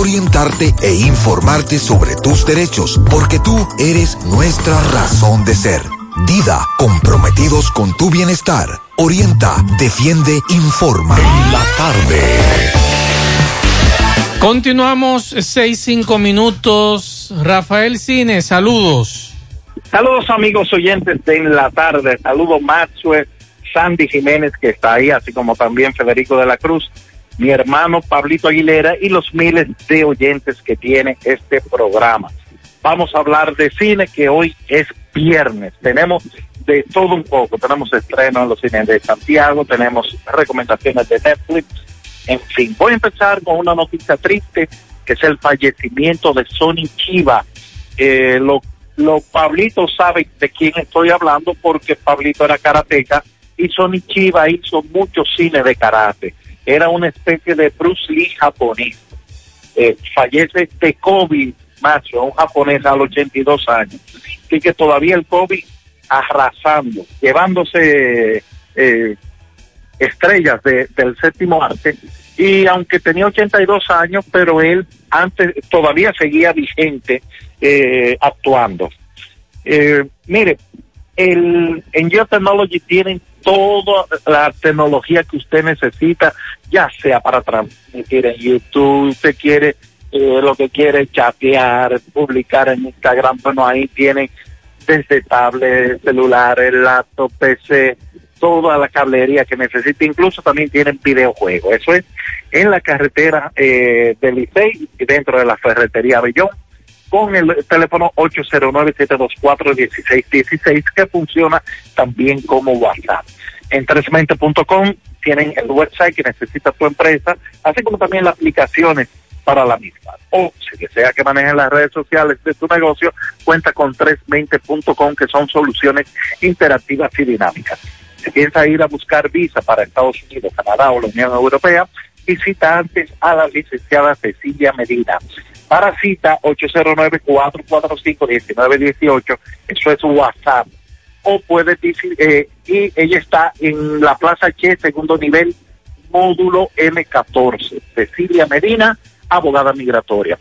orientarte e informarte sobre tus derechos, porque tú eres nuestra razón de ser. Dida, comprometidos con tu bienestar. Orienta, defiende, informa. La tarde. Continuamos, seis, cinco minutos. Rafael Cine, saludos. Saludos amigos oyentes de En la Tarde. Saludos Maxwell, Sandy Jiménez que está ahí, así como también Federico de la Cruz, mi hermano Pablito Aguilera y los miles de oyentes que tiene este programa. Vamos a hablar de cine que hoy es viernes. Tenemos de todo un poco. Tenemos estreno en los cines de Santiago, tenemos recomendaciones de Netflix. En fin, voy a empezar con una noticia triste que es el fallecimiento de Sonny Chiva. Eh, lo lo Pablito sabe de quién estoy hablando porque Pablito era karateca y Sonny Chiba hizo mucho cine de karate. Era una especie de Bruce Lee japonés. Eh, fallece de COVID, macho, un japonés a los 82 años. Y que todavía el COVID arrasando, llevándose eh, estrellas de- del séptimo arte. Y aunque tenía 82 años, pero él antes todavía seguía vigente eh, actuando. Eh, mire, el, en Geotechnology tienen toda la tecnología que usted necesita, ya sea para transmitir en YouTube, usted quiere eh, lo que quiere chatear, publicar en Instagram, bueno, ahí tienen desde tablet, celulares, laptop, PC, toda la cablería que necesita, incluso también tienen videojuegos. Eso es en la carretera eh, del Licey y dentro de la ferretería Bellón con el teléfono 809-724-1616 que funciona también como WhatsApp. En 320.com tienen el website que necesita tu empresa, así como también las aplicaciones para la misma. O si desea que manejen las redes sociales de tu negocio, cuenta con 320.com que son soluciones interactivas y dinámicas. Si piensa ir a buscar visa para Estados Unidos, Canadá o la Unión Europea, visita antes a la licenciada Cecilia Medina. Para cita 809-445-1918, eso es WhatsApp. O puede decir, eh, y ella está en la Plaza Che, segundo nivel, módulo M14. Cecilia Medina, abogada migratoria.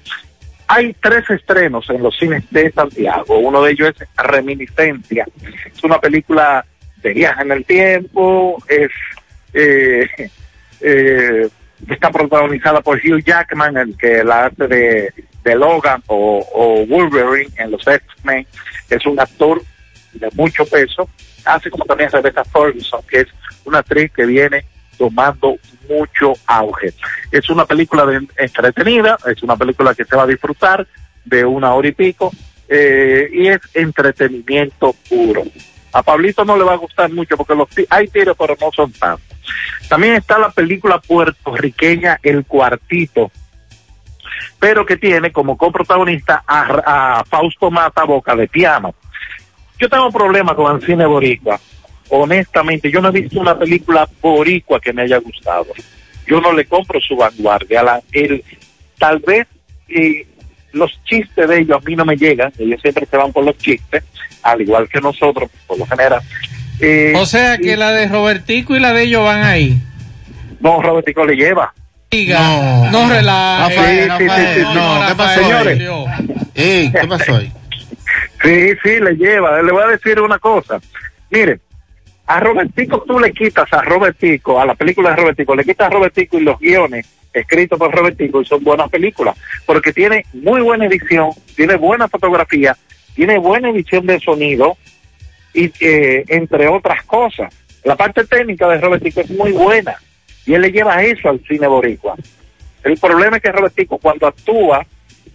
Hay tres estrenos en los cines de Santiago. Uno de ellos es Reminiscencia. Es una película de viaje en el tiempo. Es eh, eh, está protagonizada por Hugh Jackman, el que la hace de, de Logan o, o Wolverine en los X-Men. Es un actor de mucho peso. Hace como también Rebecca Ferguson, que es una actriz que viene tomando mucho auge. Es una película de, entretenida, es una película que se va a disfrutar de una hora y pico eh, y es entretenimiento puro. A Pablito no le va a gustar mucho porque los hay tiros pero no son tantos. También está la película puertorriqueña El Cuartito, pero que tiene como coprotagonista a, a Fausto Mata Boca de Piano. Yo tengo problemas con el cine boricua. Honestamente, yo no he visto una película boricua que me haya gustado. Yo no le compro su vanguardia. La, el, tal vez eh, los chistes de ellos a mí no me llegan. Ellos siempre se van por los chistes, al igual que nosotros, por lo general. Eh, O sea que la de Robertico y la de ellos van ahí. No, Robertico le lleva. Diga, no, relaje. Rafael, Sí, sí, sí, sí, no, ¿qué pasó, Rafael, señores? ¿qué pasó ahí? Sí, sí, le lleva. Le voy a decir una cosa. Mire, a Robertico tú le quitas a Robertico, a la película de Robertico, le quitas a Robertico y los guiones escritos por Robertico y son buenas películas, porque tiene muy buena edición, tiene buena fotografía, tiene buena edición de sonido y eh, entre otras cosas. La parte técnica de Robertico es muy buena y él le lleva eso al cine boricua. El problema es que Robertico cuando actúa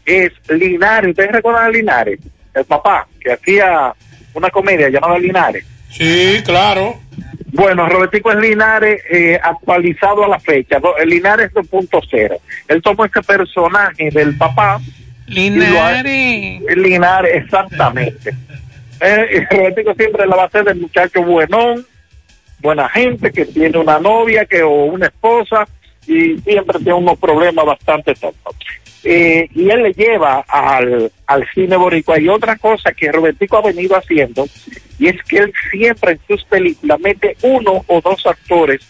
es Linares. ¿Ustedes recuerdan a Linares? El papá que hacía una comedia llamada Linares. Sí, claro. Bueno, Robertico es Linares eh, actualizado a la fecha. El Linares 2.0. Él tomó ese personaje del papá. Linares. Linares, exactamente. Eh, Robertico siempre la va del muchacho buenón, buena gente, que tiene una novia que o una esposa y siempre tiene unos problemas bastante tontos. Eh, y él le lleva al, al cine boricua. Y otra cosa que Robertico ha venido haciendo, y es que él siempre en sus películas mete uno o dos actores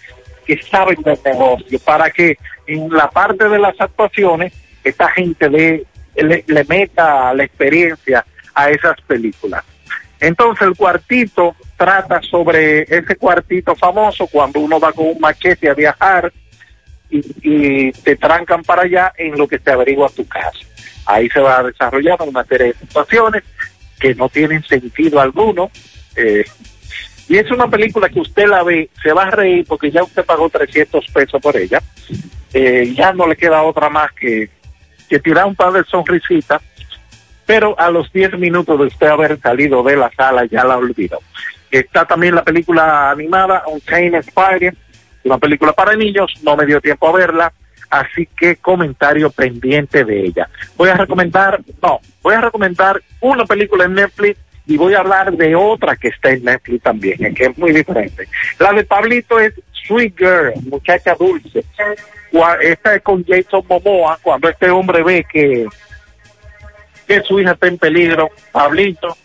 que saben del negocio, para que en la parte de las actuaciones esta gente le, le, meta la experiencia a esas películas. Entonces el cuartito trata sobre ese cuartito famoso cuando uno va con un machete a viajar y, te trancan para allá en lo que te averigua tu casa. Ahí se va a desarrollar una serie de situaciones que no tienen sentido alguno. eh, y es una película que usted la ve, se va a reír porque ya usted pagó 300 pesos por ella. Eh, ya no le queda otra más que, que tirar un par de sonrisitas pero a los 10 minutos de usted haber salido de la sala ya la olvidó. Está también la película animada Unchained Spider, una película para niños, no me dio tiempo a verla, así que comentario pendiente de ella. Voy a recomendar, no, voy a recomendar una película en Netflix y voy a hablar de otra que está en Netflix también, que es muy diferente. La de Pablito es Sweet Girl, muchacha dulce. Esta es con Jason Momoa, cuando este hombre ve que que su hija está en peligro, Pablito,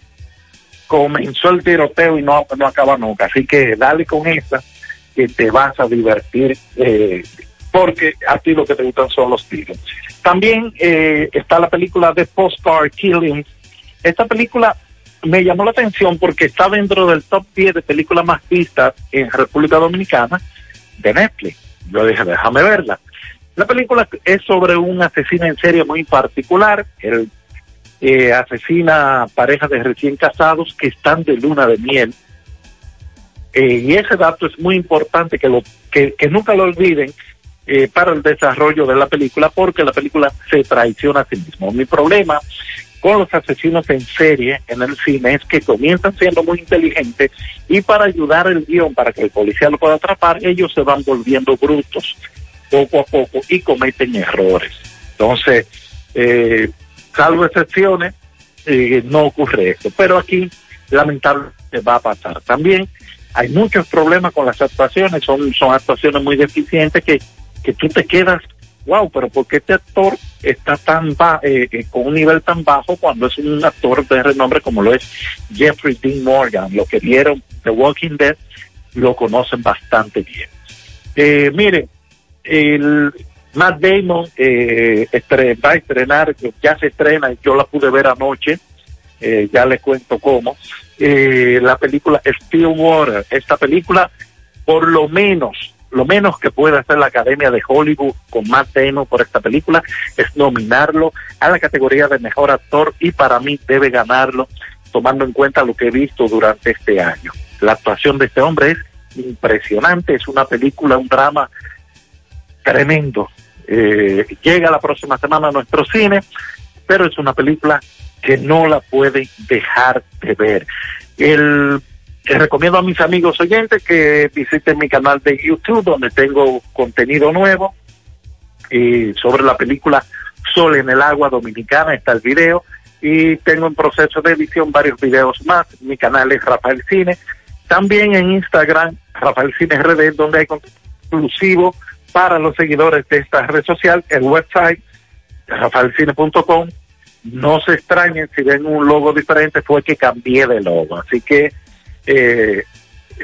comenzó el tiroteo y no, no acaba nunca. Así que dale con esa, que te vas a divertir, eh, porque a ti lo que te gustan son los tiros. También eh, está la película de Postcard Killing. Esta película me llamó la atención porque está dentro del top 10 de películas más vistas en República Dominicana de Netflix. Yo dije, déjame verla. La película es sobre un asesino en serie muy particular. Él eh, asesina parejas de recién casados que están de luna de miel. Eh, y ese dato es muy importante que, lo, que, nunca lo olviden eh, para el desarrollo de la película, porque la película se traiciona a sí mismo. Mi problema con los asesinos en serie en el cine es que comienzan siendo muy inteligentes y para ayudar el guion, para que el policía lo pueda atrapar, ellos se van volviendo brutos poco a poco y cometen errores. Entonces, eh, salvo excepciones, eh, no ocurre esto. Pero aquí, lamentablemente, va a pasar. También hay muchos problemas con las actuaciones, son, son actuaciones muy deficientes que, que tú te quedas, wow, pero ¿por qué este actor está tan ba eh, eh, con un nivel tan bajo cuando es un actor de renombre como lo es Jeffrey Dean Morgan? Lo que vieron The Walking Dead lo conocen bastante bien. Eh, mire, el Matt Damon eh, va a estrenar, ya se estrena, yo la pude ver anoche, eh, ya les cuento cómo, la película Stillwater. Esta película, por lo menos, lo menos que puede hacer la Academia de Hollywood con Matt Damon por esta película es nominarlo a la categoría de mejor actor y para mí debe ganarlo tomando en cuenta lo que he visto durante este año. La actuación de este hombre es impresionante, es una película, un drama tremendo. Eh, llega la próxima semana a nuestro cine, pero es una película que no la pueden dejar de ver. El, les recomiendo a mis amigos oyentes que visiten mi canal de YouTube donde tengo contenido nuevo sobre la película Sol en el agua dominicana está el video y tengo en proceso de edición varios videos más. Mi canal es Rafael Cine. También en Instagram, Rafael Cine RD, donde hay exclusivo para los seguidores de esta red social. El website, rafaelcine.com. No se extrañen si ven un logo diferente, fue que cambié de logo. Así que eh,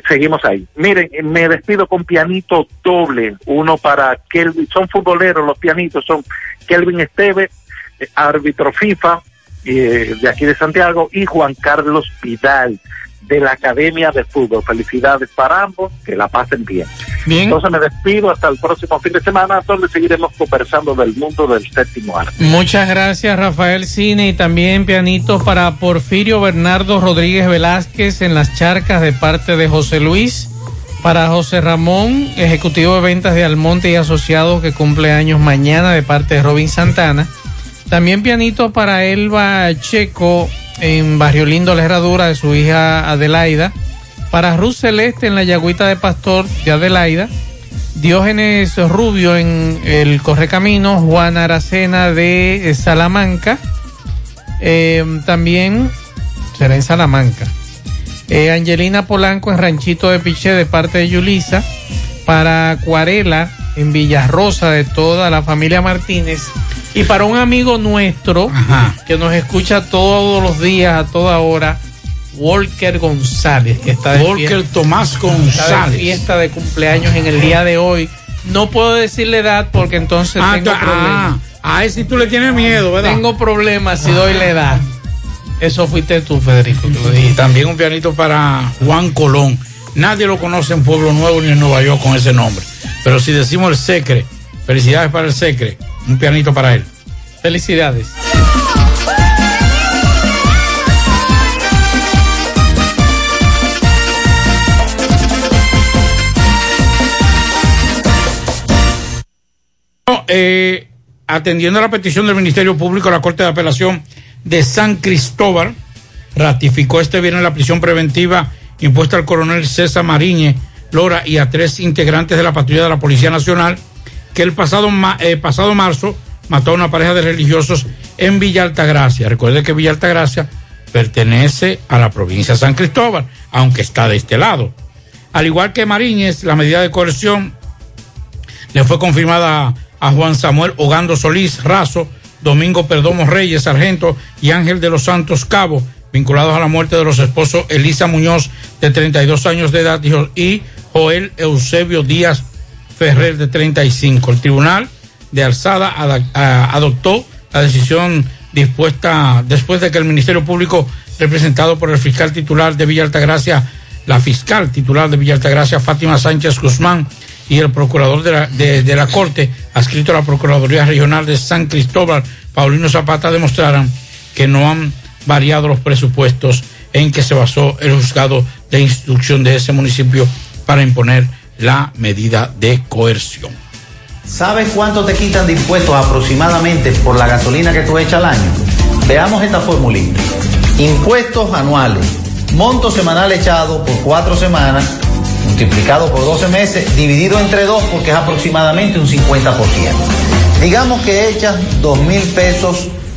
seguimos ahí. Miren, me despido con pianito doble, uno para Kelvin, son futboleros los pianitos, son Kelvin Esteve, eh, árbitro FIFA eh, de aquí de Santiago, y Juan Carlos Vidal de la Academia de Fútbol. Felicidades para ambos, que la pasen bien. Bien. Entonces me despido hasta el próximo fin de semana, donde seguiremos conversando del mundo del séptimo arte. Muchas gracias Rafael Cine y también pianitos para Porfirio Bernardo Rodríguez Velázquez en las charcas de parte de José Luis. Para José Ramón, ejecutivo de ventas de Almonte y Asociados que cumple años mañana de parte de Robin Santana. También pianito para Elba Checo en Barrio Lindo, La Herradura de su hija Adelaida. Para Ruth Celeste en la Yagüita de Pastor de Adelaida. Diógenes Rubio en el Correcaminos, Juan Aracena de eh, Salamanca, eh, también será en Salamanca. Eh, Angelina Polanco en Ranchito de Piché de parte de Yulisa, para Acuarela en Villarrosa de toda la familia Martínez y para un amigo nuestro que nos escucha todos los días a toda hora, Walker González, que está de Walker fiesta- Tomás está de González. fiesta de cumpleaños en el día de hoy. No puedo decirle edad porque entonces Ah, tengo problemas. ah, a ese tú le tienes miedo, ¿verdad? Tengo problemas si doy la edad. Eso fuiste tú, Federico. Y también un pianito para Juan Colón. Nadie lo conoce en Pueblo Nuevo ni en Nueva York con ese nombre. Pero si decimos el Secre, felicidades para el Secre, un pianito para él. Felicidades. Eh, atendiendo a la petición del Ministerio Público, la Corte de Apelación de San Cristóbal ratificó este viernes la prisión preventiva impuesta al coronel César Mariñe Lora y a tres integrantes de la patrulla de la Policía Nacional que el pasado, eh, pasado marzo mató a una pareja de religiosos en Villa Altagracia. Recuerde que Villa Altagracia pertenece a la provincia de San Cristóbal, aunque está de este lado. Al igual que Mariñez, la medida de coerción le fue confirmada a Juan Samuel Ogando Solís Razo, Domingo Perdomo Reyes, Sargento y Ángel de los Santos Cabo, vinculados a la muerte de los esposos Elisa Muñoz, de 32 años de edad, y Jo- y Joel Eusebio Díaz Ferrer, de 35. El Tribunal de Alzada adoptó la decisión dispuesta después de que el Ministerio Público, representado por el fiscal titular de Villa Altagracia, la fiscal titular de Villa Altagracia, Fátima Sánchez Guzmán, y el procurador de la, de la Corte, adscrito a la Procuraduría Regional de San Cristóbal, Paulino Zapata, demostraran que no han variado los presupuestos en que se basó el juzgado de instrucción de ese municipio para imponer la medida de coerción. ¿Sabes cuánto te quitan de impuestos aproximadamente por la gasolina que tú echas al año? Veamos esta formulita. Impuestos anuales. Monto semanal echado por cuatro semanas, multiplicado por 12 meses, dividido entre dos porque es aproximadamente un 50%. Digamos que echas dos mil pesos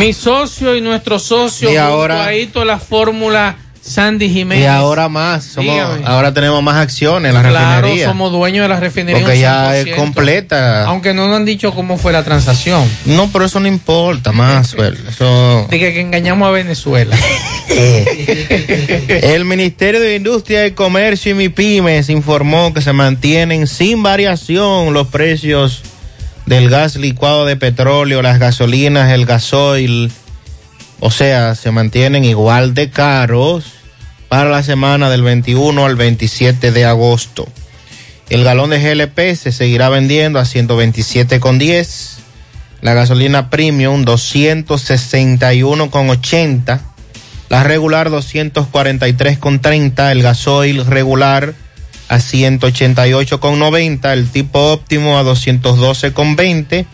Mi socio y nuestro socio, Y junto ahora- ahí toda la fórmula Sandy Jiménez. Y ahora más, somos, Dígame. ahora tenemos más acciones en la claro, refinería. somos dueños de la refinería. Porque ya es 100%. completa. Aunque no nos han dicho cómo fue la transacción. No, pero eso no importa más. Eso... Dije que engañamos a Venezuela. El Ministerio de Industria y Comercio y MIPIMES informó que se mantienen sin variación los precios del gas licuado de petróleo, las gasolinas, el gasoil. O sea, se mantienen igual de caros para la semana del 21 al 27 de agosto. El galón de GLP se seguirá vendiendo a 127,10. La gasolina premium 261,80. La regular 243,30. El gasoil regular a 188,90. El tipo óptimo a 212,20.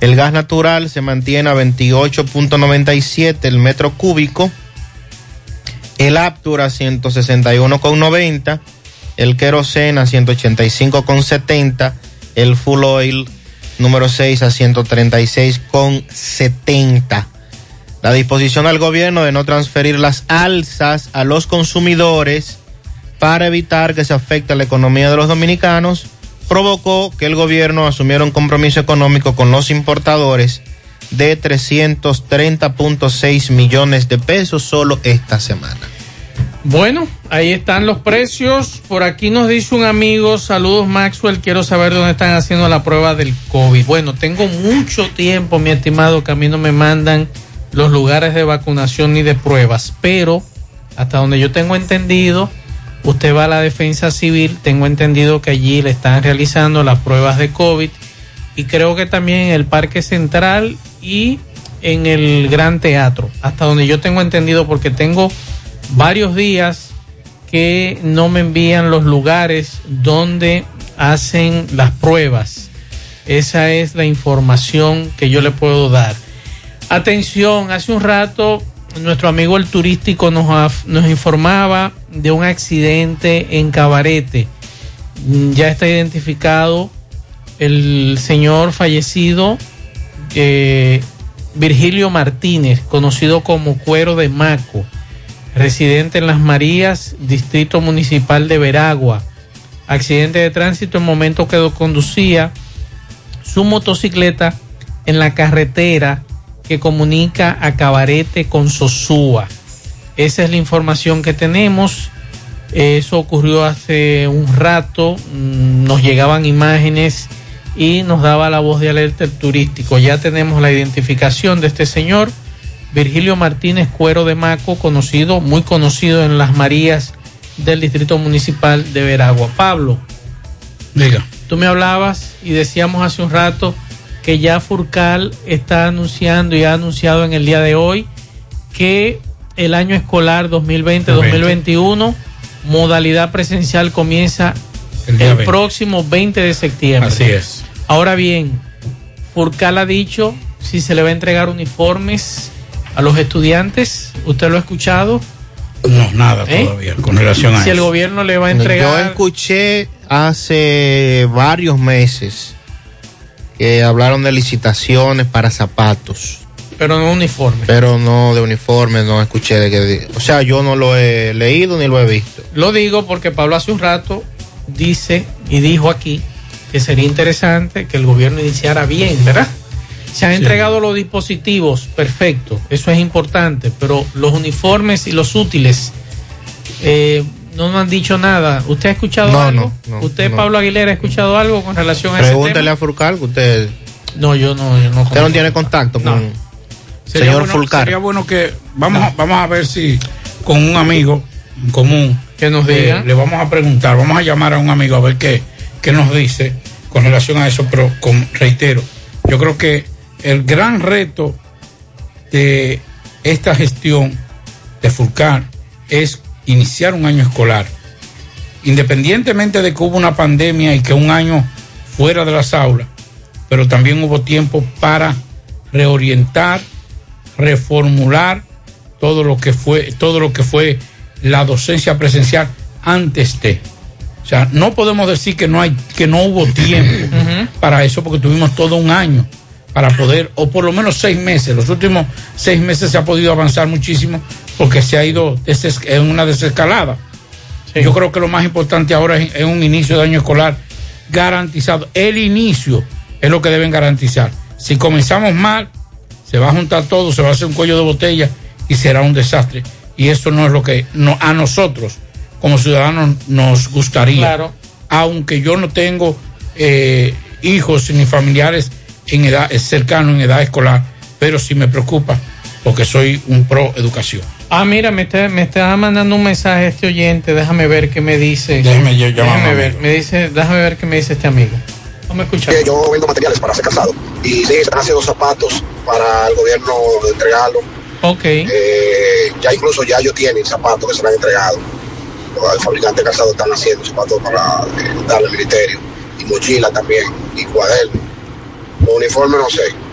El gas natural se mantiene a 28.97 el metro cúbico. El Aptur a 161,90. El queroseno a 185,70. El full oil número 6 a 136,70. La disposición al gobierno de no transferir las alzas a los consumidores para evitar que se afecte la economía de los dominicanos provocó que el gobierno asumiera un compromiso económico con los importadores de 330.6 millones de pesos solo esta semana. Bueno, ahí están los precios. Por aquí nos dice un amigo, saludos Maxwell, quiero saber dónde están haciendo la prueba del COVID. Bueno, tengo mucho tiempo, mi estimado, que a mí no me mandan los lugares de vacunación ni de pruebas, pero hasta donde yo tengo entendido, usted va a la defensa civil, tengo entendido que allí le están realizando las pruebas de COVID y creo que también en el Parque Central y en el Gran Teatro, hasta donde yo tengo entendido porque tengo varios días que no me envían los lugares donde hacen las pruebas. Esa es la información que yo le puedo dar. Atención, hace un rato nuestro amigo el turístico nos, nos informaba de un accidente en Cabarete. Mm, Ya está identificado el señor fallecido eh, Virgilio Martínez, conocido como Cuero de Maco, residente en Las Marías, Distrito Municipal de Veragua. Accidente de tránsito en momento que conducía su motocicleta en la carretera que comunica a Cabarete con Sosúa. Esa es la información que tenemos. Eso ocurrió hace un rato. Mm, Nos llegaban imágenes y nos daba la voz de alerta el turístico. Ya tenemos la identificación de este señor, Virgilio Martínez Cuero de Maco, conocido, muy conocido en las Marías del Distrito Municipal de Veragua. Pablo, Diga. tú me hablabas y decíamos hace un rato que ya Furcal está anunciando y ha anunciado en el día de hoy que el año escolar 2020-2021, modalidad presencial comienza El el, día 20. próximo 20 de septiembre. Así es. Ahora bien, Furcal ha dicho si se le va a entregar uniformes a los estudiantes. ¿Usted lo ha escuchado? No, nada ¿Eh? todavía con relación a Si el eso. gobierno le va a Yo entregar... escuché hace varios meses que hablaron de licitaciones para zapatos, Pero no uniforme. pero no de uniformes, no escuché de que... O sea, yo no lo he leído ni lo he visto. Lo digo porque Pablo hace un rato dice y dijo aquí que sería interesante que el gobierno iniciara bien, ¿verdad? Se han Sí. entregado los dispositivos, perfecto, eso es importante, pero los uniformes y los útiles eh, no nos han dicho nada. ¿Usted ha escuchado No, algo? no, no, ¿Usted. Pablo Aguilera, ha escuchado algo con relación a ese Pregúntele a Furcal, que usted, No, yo no. Yo no usted no tiene contacto con Sería señor bueno, Fulcar. Sería bueno que vamos, a- vamos a ver si con un amigo en común que nos eh, diga. le vamos a preguntar, vamos a llamar a un amigo a ver qué, qué nos dice con relación a eso, pero con, reitero, yo creo que el gran reto de esta gestión de Fulcar es iniciar un año escolar. Independientemente de que hubo una pandemia y que un año fuera de las aulas, pero también hubo tiempo para reorientar, reformular todo lo que fue, todo lo que fue la docencia presencial antes de. O sea, no podemos decir que no hay, que no hubo tiempo para eso, porque tuvimos todo un año para poder, o por lo menos seis meses. Los últimos seis meses se ha podido avanzar muchísimo porque se ha ido en una desescalada. Yo creo que lo más importante ahora es, es un inicio de año escolar garantizado. El inicio es lo que deben garantizar. Si comenzamos mal, se va a juntar todo, se va a hacer un cuello de botella y será un desastre. Y eso no es lo que no, a nosotros como ciudadanos nos gustaría. Claro. Aunque yo no tengo eh, hijos ni familiares en edad eh, cercano en edad escolar, pero sí me preocupa porque soy un pro educación. Ah, mira, me está, me está mandando un mensaje este oyente. Déjame ver qué me dice. Déjeme yo Déjame ver. Me dice, déjame ver qué me dice este amigo. Que yo vendo materiales para ser calzado. Y sí, se están haciendo zapatos para el gobierno entregarlo. Ok. Eh, ya incluso ya ellos tienen zapatos que se le han entregado. Los fabricantes de calzado están haciendo zapatos para eh, darle al ministerio. Y mochila también. Y cuadernos. Los uniformes no sé.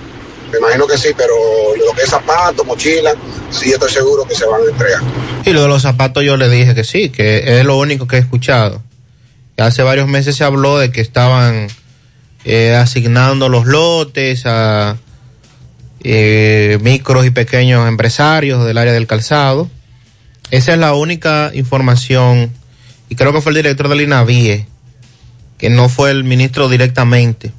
Me imagino que sí, pero lo que es zapatos, mochila, sí yo estoy seguro que se van a entregar. Y lo de los zapatos yo le dije que sí, que es lo único que he escuchado. Hace varios meses se habló de que estaban eh, asignando los lotes a eh, micros y pequeños empresarios del área del calzado. Esa es la única información, y creo que fue el director del INAVIE, que no fue el ministro directamente,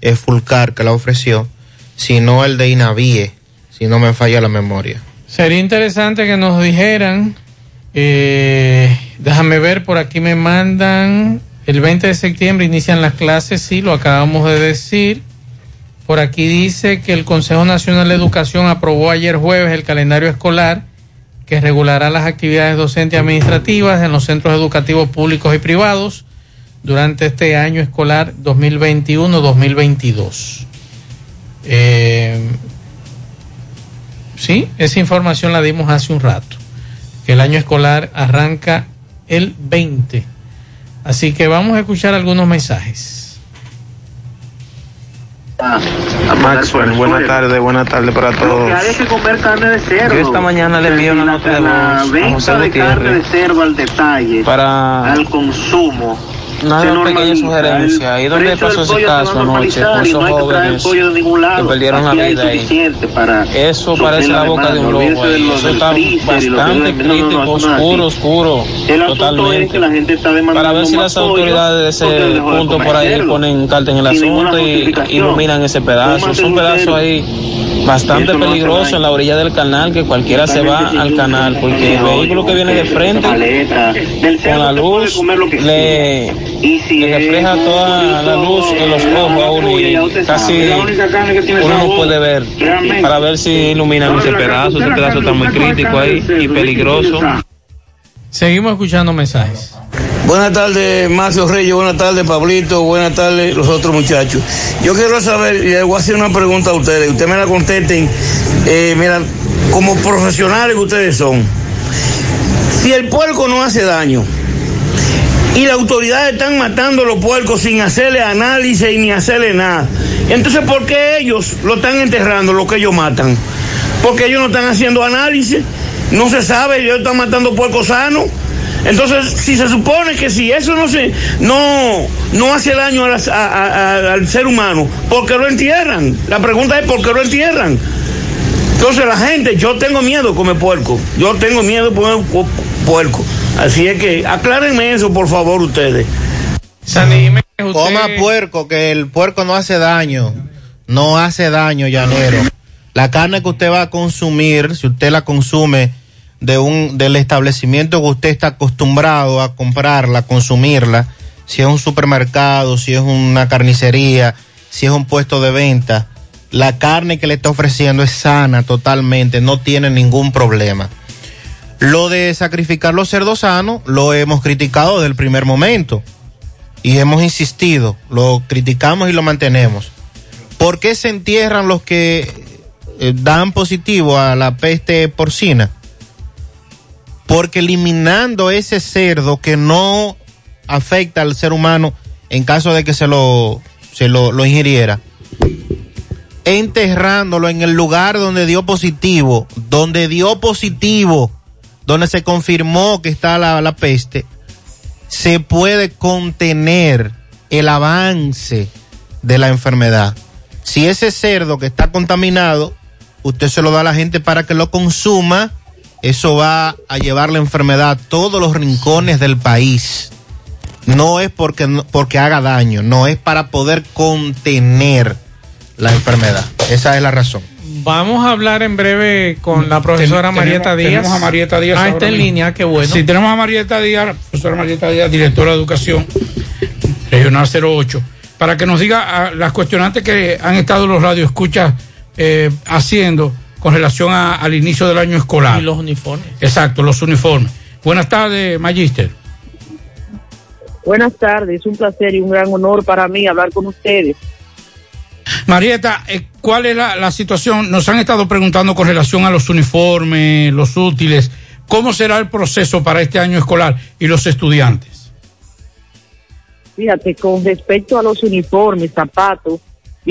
es Fulcar que la ofreció, sino el de INAVIE, si no me falla la memoria. Sería interesante que nos dijeran. eh, déjame ver, por aquí me mandan. El 20 de septiembre inician las clases, sí, lo acabamos de decir. Por aquí dice que el Consejo Nacional de Educación aprobó ayer jueves el calendario escolar que regulará las actividades docentes y administrativas en los centros educativos públicos y privados durante este año escolar 2021-2022. Eh, Sí, esa información la dimos hace un rato, que el año escolar arranca el 20. Así que vamos a escuchar algunos mensajes. Maxwell, buenas tardes, buenas tardes para todos. Hay que comer carne de cerdo. Yo esta mañana le envié una nota de La voz a venta José de carne de Gutiérrez cerdo al detalle, para al consumo. Una se pequeña normaliza. sugerencia. ¿Y dónde pasó ese caso anoche con esos no jóvenes que perdieron la vida ahí? para Eso parece la boca de un lobo Eso está bastante crítico, oscuro, oscuro. Totalmente. Para ver si las autoridades de ese punto por ahí ponen carta en el asunto y iluminan ese pedazo. Es un pedazo ahí bastante peligroso en la orilla del canal que cualquiera se va al canal porque el vehículo que viene de frente con la luz le, le refleja toda la luz en los ojos a uno y casi uno no puede ver para ver si iluminan ese pedazo. Ese pedazo está muy crítico ahí y peligroso. Seguimos escuchando mensajes. Buenas tardes, Macio Reyes. Buenas tardes, Pablito. Buenas tardes, los otros muchachos. Yo quiero saber, y le voy a hacer una pregunta a ustedes. Ustedes me la contesten. Eh, mira, como profesionales que ustedes son, si el puerco no hace daño y las autoridades están matando a los puercos sin hacerle análisis y ni hacerle nada, entonces ¿por qué ellos lo están enterrando, lo que ellos matan? Porque ellos no están haciendo análisis, no se sabe, ellos están matando puercos sanos. Entonces, si se supone que si eso no se no no hace daño a las- a- a- a- al ser humano, ¿por qué lo entierran? La pregunta es ¿por qué lo entierran? Entonces la gente, yo tengo miedo de comer puerco, yo tengo miedo de comer pu- puerco. Así es que aclárenme eso, por favor, ustedes. Coma puerco, que el puerco no hace daño. No hace daño, llanero. La carne que usted va a consumir, si usted la consume de un, del establecimiento que usted está acostumbrado a comprarla, consumirla, si es un supermercado, si es una carnicería, si es un puesto de venta, la carne que le está ofreciendo es sana totalmente, no tiene ningún problema. Lo de sacrificar los cerdos sanos lo hemos criticado desde el primer momento y hemos insistido, lo criticamos y lo mantenemos. ¿Por qué se entierran los que eh, dan positivo a la peste porcina? Porque eliminando ese cerdo que no afecta al ser humano en caso de que se lo, se lo, lo ingiriera, enterrándolo en el lugar donde dio positivo, donde dio positivo, donde se confirmó que está la, la peste, se puede contener el avance de la enfermedad. Si ese cerdo que está contaminado, usted se lo da a la gente para que lo consuma, eso va a llevar la enfermedad a todos los rincones del país. No es porque, porque haga daño, no es para poder contener la enfermedad. Esa es la razón. Vamos a hablar en breve con la profesora Ten- Marieta tenemos- Díaz. Tenemos a Marieta Díaz. Ah, está en línea, qué bueno. Sí, tenemos a Marieta Díaz, profesora Marieta Díaz, directora de Educación Regional 08, para que nos diga ah, las cuestionantes que han estado los radioescuchas eh, haciendo con relación a- al inicio del año escolar. Y los uniformes. Exacto, los uniformes. Buenas tardes, Magister. Buenas tardes, es un placer y un gran honor para mí hablar con ustedes. Marieta, eh, ¿cuál es la, la situación? Nos han estado preguntando con relación a los uniformes, los útiles. ¿Cómo será el proceso para este año escolar y los estudiantes? Fíjate, con respecto a los uniformes, zapatos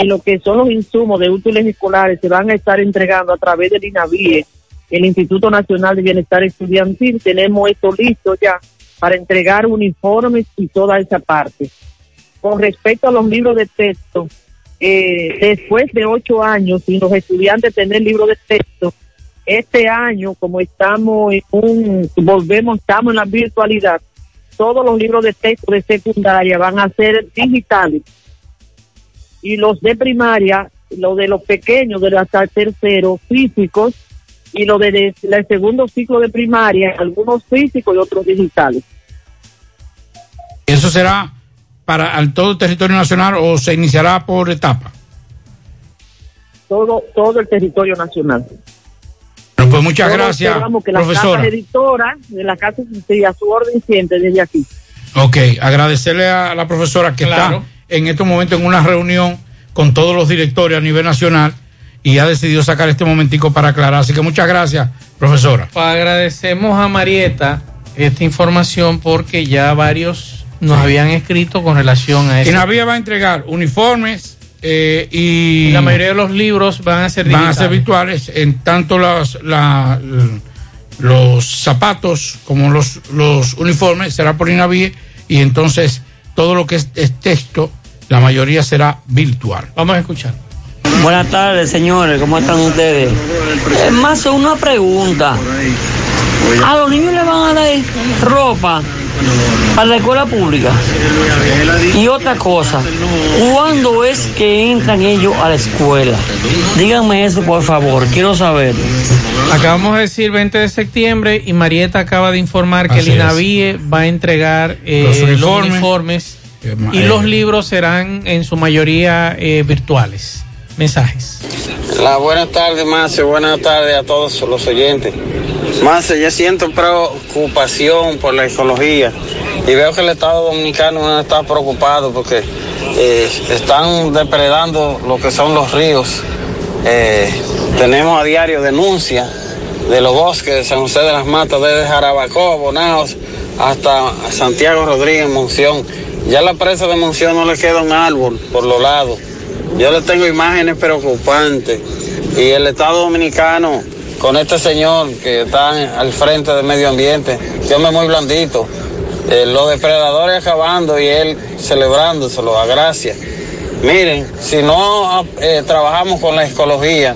y lo que son los insumos de útiles escolares, se van a estar entregando a través del INAVIE, el Instituto Nacional de Bienestar Estudiantil. Tenemos esto listo ya para entregar uniformes y toda esa parte. Con respecto a los libros de texto, eh, después de ocho años sin los estudiantes tener libros de texto, este año, como estamos en un, volvemos, estamos en la virtualidad, todos los libros de texto de secundaria van a ser digitales. Y los de primaria, los de los pequeños, de hasta el tercero, físicos, y los de, de- del segundo ciclo de primaria, algunos físicos y otros digitales. ¿Eso será para al todo el territorio nacional o se iniciará por etapa? Todo, todo el territorio nacional. Bueno, pues muchas Todos gracias, que la profesora. casa editora de la casa sí, a su orden siempre desde aquí. Ok, agradecerle a la profesora que Claro. está en estos momentos en una reunión con todos los directores a nivel nacional y ha decidido sacar este momentico para aclarar. Así que muchas gracias, profesora. Pues agradecemos a Marieta esta información porque ya varios nos habían escrito con relación a eso. Inavía va a entregar uniformes eh, y la mayoría de los libros van a ser van a ser virtuales en tanto las, la- los zapatos como los, los uniformes será por Inavie y entonces todo lo que es, es texto la mayoría será virtual. Vamos a escuchar. Buenas tardes, señores. ¿Cómo están ustedes? Es más, una pregunta. ¿A los niños le van a dar ropa para la escuela pública? Y otra cosa, ¿cuándo es que entran ellos a la escuela? Díganme eso, por favor. Quiero saber. Acabamos de decir 20 de septiembre y Marieta acaba de informar que Así el es. INAVIE va a entregar eh, Los los uniformes. Ma- y eh, los libros serán en su mayoría eh, virtuales. Mensajes. La buenas tardes, Marce. Buenas tardes a todos los oyentes. Marce, yo siento preocupación por la ecología y veo que el Estado Dominicano no está preocupado porque eh, están depredando lo que son los ríos. Eh, tenemos a diario denuncias de los bosques de San José de las Matas, desde Jarabacoa, Bonaos, hasta Santiago Rodríguez, Monción. Ya la presa de Monción no le queda un árbol por los lados. Yo le tengo imágenes preocupantes. Y el Estado Dominicano, con este señor que está al frente del medio ambiente, que hombre muy blandito, eh, los depredadores acabando y él celebrándoselo a gracia. Miren, si no eh, trabajamos con la ecología,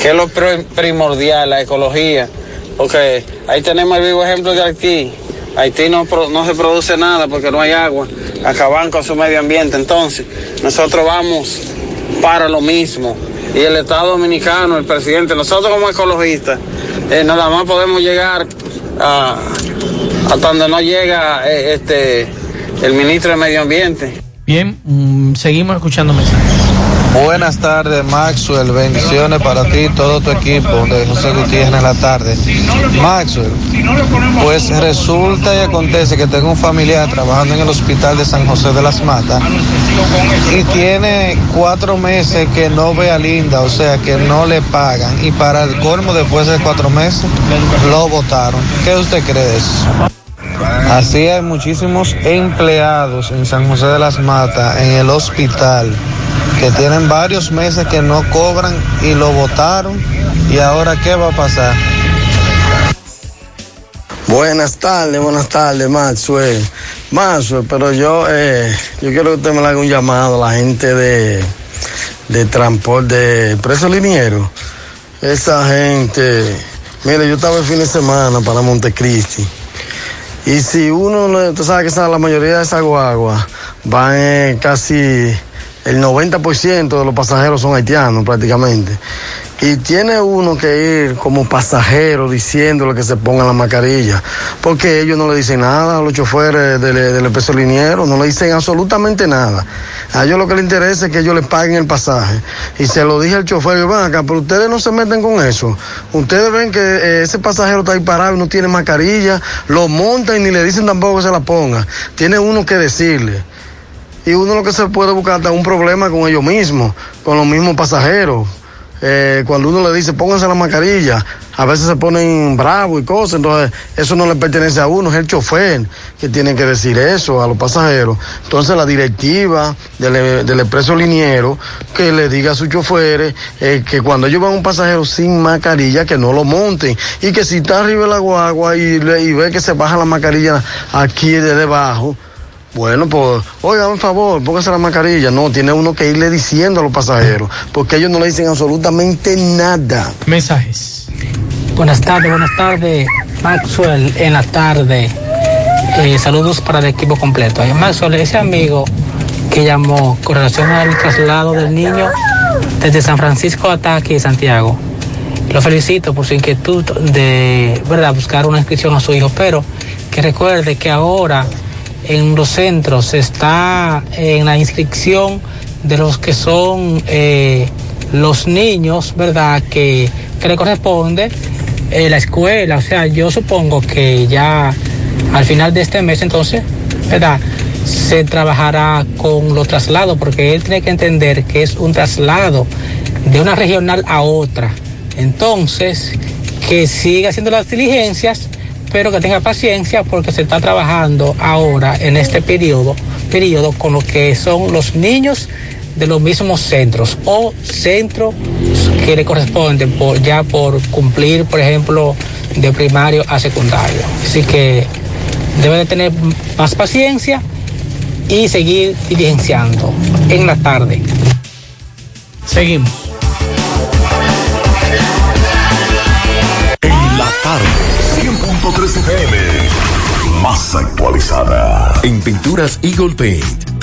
que es lo pri- primordial, la ecología, porque ahí tenemos el vivo ejemplo de Haití. Haití no se produce nada porque no hay agua, acaban con su medio ambiente. Entonces, nosotros vamos para lo mismo. Y el Estado Dominicano, el presidente, nosotros como ecologistas, eh, nada más podemos llegar a, hasta donde no llega eh, este el ministro de Medio Ambiente. Bien, mm, seguimos escuchando mensajes. Buenas tardes, Maxwell. Bendiciones para ti y todo tu equipo de José Gutiérrez en la tarde. Maxwell, pues resulta y acontece que tengo un familiar trabajando en el hospital de San José de las Matas y tiene cuatro meses que no ve a Linda, o sea que no le pagan. Y para el colmo, después de cuatro meses, lo votaron. ¿Qué usted cree de eso? Así hay muchísimos empleados en San José de las Matas, en el hospital, que tienen varios meses que no cobran y lo votaron. ¿Y ahora qué va a pasar? Buenas tardes, buenas tardes, Maxwell. Maxwell, pero yo, eh, yo quiero que usted me haga un llamado a la gente de, de transporte, de preso liniero. Esa gente, mire, yo estaba el fin de semana para Montecristi. Y si uno, no- tú sabes que la mayoría de esas guaguas van eh, casi el 90% de los pasajeros son haitianos prácticamente. Y tiene uno que ir como pasajero diciéndole que se pongan la mascarilla, porque ellos no le dicen nada a los choferes del, del no le dicen absolutamente nada. A ellos lo que les interesa es que ellos les paguen el pasaje. Y se lo dije al chofer, "Ven acá, pero ustedes no se meten con eso. Ustedes ven que eh, ese pasajero está ahí parado no tiene mascarilla, lo montan y ni le dicen tampoco que se la ponga. Tiene uno que decirle. Y uno lo que se puede buscar hasta un problema con ellos mismos, con los mismos pasajeros. Eh, cuando uno le dice pónganse la mascarilla, a veces se ponen bravos y cosas, entonces eso no le pertenece a uno, es el chofer que tiene que decir eso a los pasajeros. Entonces la directiva del, del expreso liniero que le diga a sus choferes eh, que cuando ellos van a un pasajero sin mascarilla que no lo monten y que si está arriba de la guagua y, y ve que se baja la mascarilla aquí de debajo, bueno, pues, oiga, por favor, póngase la mascarilla. No, tiene uno que irle diciendo a los pasajeros, porque ellos no le dicen absolutamente nada. Mensajes. Buenas tardes, buenas tardes. Maxwell en la tarde. Eh, saludos para el equipo completo. Eh, Maxwell, ese amigo que llamó con relación al traslado del niño desde San Francisco hasta aquí, Santiago. Lo felicito por su inquietud de verdad buscar una inscripción a su hijo, pero que recuerde que ahora en los centros está en la inscripción de los que son eh, los niños, ¿verdad? Que, que le corresponde eh, la escuela. O sea, yo supongo que ya al final de este mes, entonces, ¿verdad? Se trabajará con los traslados, porque él tiene que entender que es un traslado de una regional a otra. Entonces, que siga haciendo las diligencias, pero que tenga paciencia porque se está trabajando ahora en este periodo, periodo con lo que son los niños de los mismos centros o centros que le corresponden por, ya por cumplir, por ejemplo, de primario a secundario. Así que debe de tener más paciencia y seguir diligenciando en la tarde. Seguimos. En la tarde, 100.3 FM. Más actualizada. En Pinturas Eagle Paint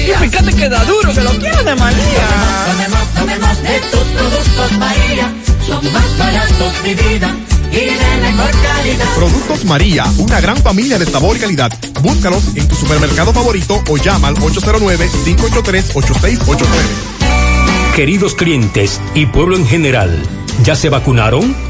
María. Y fíjate que da duro, que lo quiero de María. Tomemos, tomemos de tus productos, María. Son más baratos, mi vida. Y de mejor calidad. Productos María, una gran familia de sabor y calidad. Búscalos en tu supermercado favorito o llama al 809-583-8689. Queridos clientes y pueblo en general, ¿ya se vacunaron?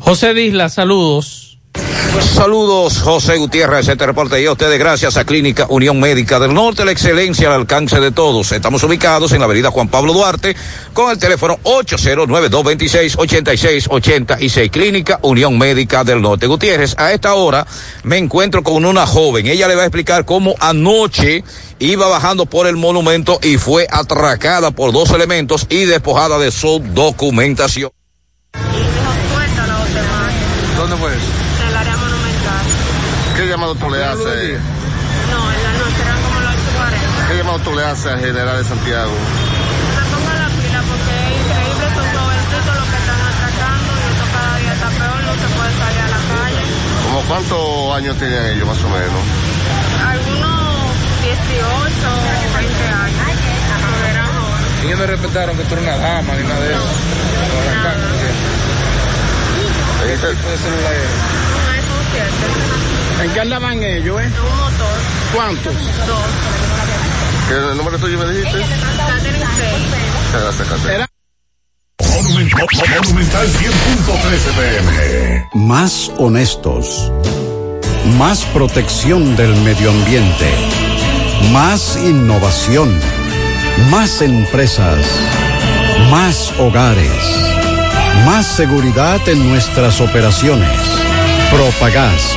José Disla, saludos. Saludos, José Gutiérrez, este reporte y a ustedes gracias a Clínica Unión Médica del Norte, la excelencia al alcance de todos. Estamos ubicados en la avenida Juan Pablo Duarte con el teléfono 809-226-8686. Clínica Unión Médica del Norte. Gutiérrez, a esta hora me encuentro con una joven. Ella le va a explicar cómo anoche iba bajando por el monumento y fue atracada por dos elementos y despojada de su documentación. Llamado tú le haces? No, en la noche eran como las 8.40. ¿Qué llamado tú le haces al general de Santiago? Me pongo la pila porque es increíble, son jovencitos los que están atracando y esto cada día está peor, no se puede salir a la calle. ¿Cómo cuántos años tenían ellos más o menos? Algunos 18 o 20 años. Ellos no respetaron que tú eres una dama ni nada de eso. Un iPhone 7. ¿En qué andaban ellos, eh? Un motor. ¿Cuántos? Dos. ¿Qué el nombre tuyo me dijiste? Catherine 6. Gracias, Catherine. Monumental, Monumental 100.13 pm. Más honestos. Más protección del medio ambiente. Más innovación. Más empresas. Más hogares. Más seguridad en nuestras operaciones. Propagás.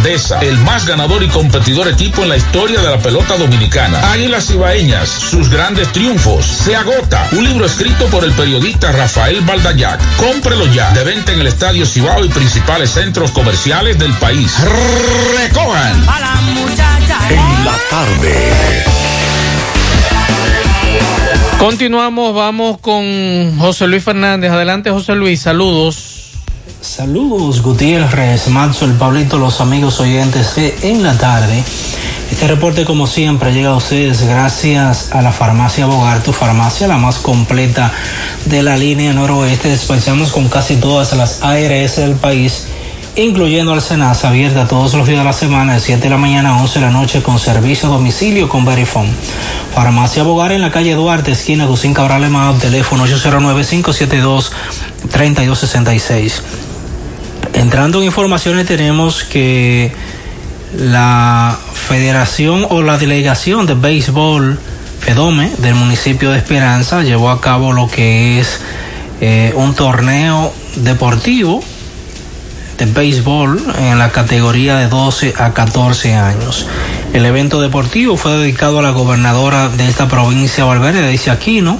grandeza, el más ganador y competidor equipo en la historia de la pelota dominicana. Águilas Ibaeñas, sus grandes triunfos. Se agota. Un libro escrito por el periodista Rafael Baldayac. Cómprelo ya. De venta en el Estadio Cibao y principales centros comerciales del país. Recojan. En la tarde. Continuamos, vamos con José Luis Fernández. Adelante, José Luis, saludos. Saludos Gutiérrez, Mazo, el Pablito, los amigos oyentes de En la Tarde. Este reporte como siempre llega a ustedes gracias a la farmacia Bogar, tu farmacia la más completa de la línea noroeste. Dispensamos con casi todas las ARS del país, incluyendo al Senasa, abierta todos los días de la semana de 7 de la mañana a 11 de la noche con servicio a domicilio con Verifone. Farmacia Bogar en la calle Duarte, esquina Gusín Cabral Emao, teléfono 809-572-3266. Entrando en informaciones tenemos que la federación o la delegación de béisbol Fedome del municipio de Esperanza llevó a cabo lo que es eh, un torneo deportivo de béisbol en la categoría de 12 a 14 años. El evento deportivo fue dedicado a la gobernadora de esta provincia, Valverde, dice Aquino,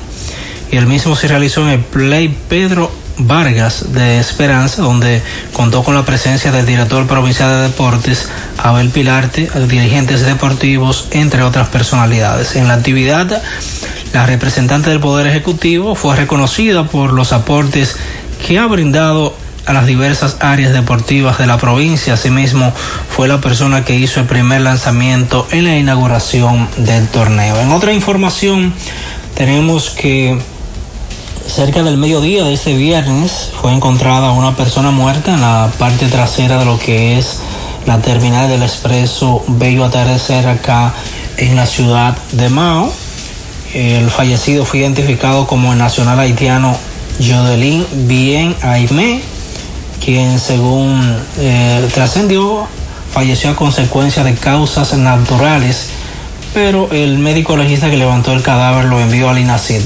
y el mismo se realizó en el Play Pedro Vargas de Esperanza, donde contó con la presencia del director provincial de deportes, Abel Pilarte, dirigentes deportivos, entre otras personalidades. En la actividad, la representante del Poder Ejecutivo fue reconocida por los aportes que ha brindado a las diversas áreas deportivas de la provincia. Asimismo, fue la persona que hizo el primer lanzamiento en la inauguración del torneo. En otra información, tenemos que cerca del mediodía de este viernes fue encontrada una persona muerta en la parte trasera de lo que es la terminal del expreso Bello Atardecer acá en la ciudad de Mao. El fallecido fue identificado como el nacional haitiano Jodelín Bien Aimé, quien según eh, trascendió falleció a consecuencia de causas naturales, pero el médico legista que levantó el cadáver lo envió al INACIT.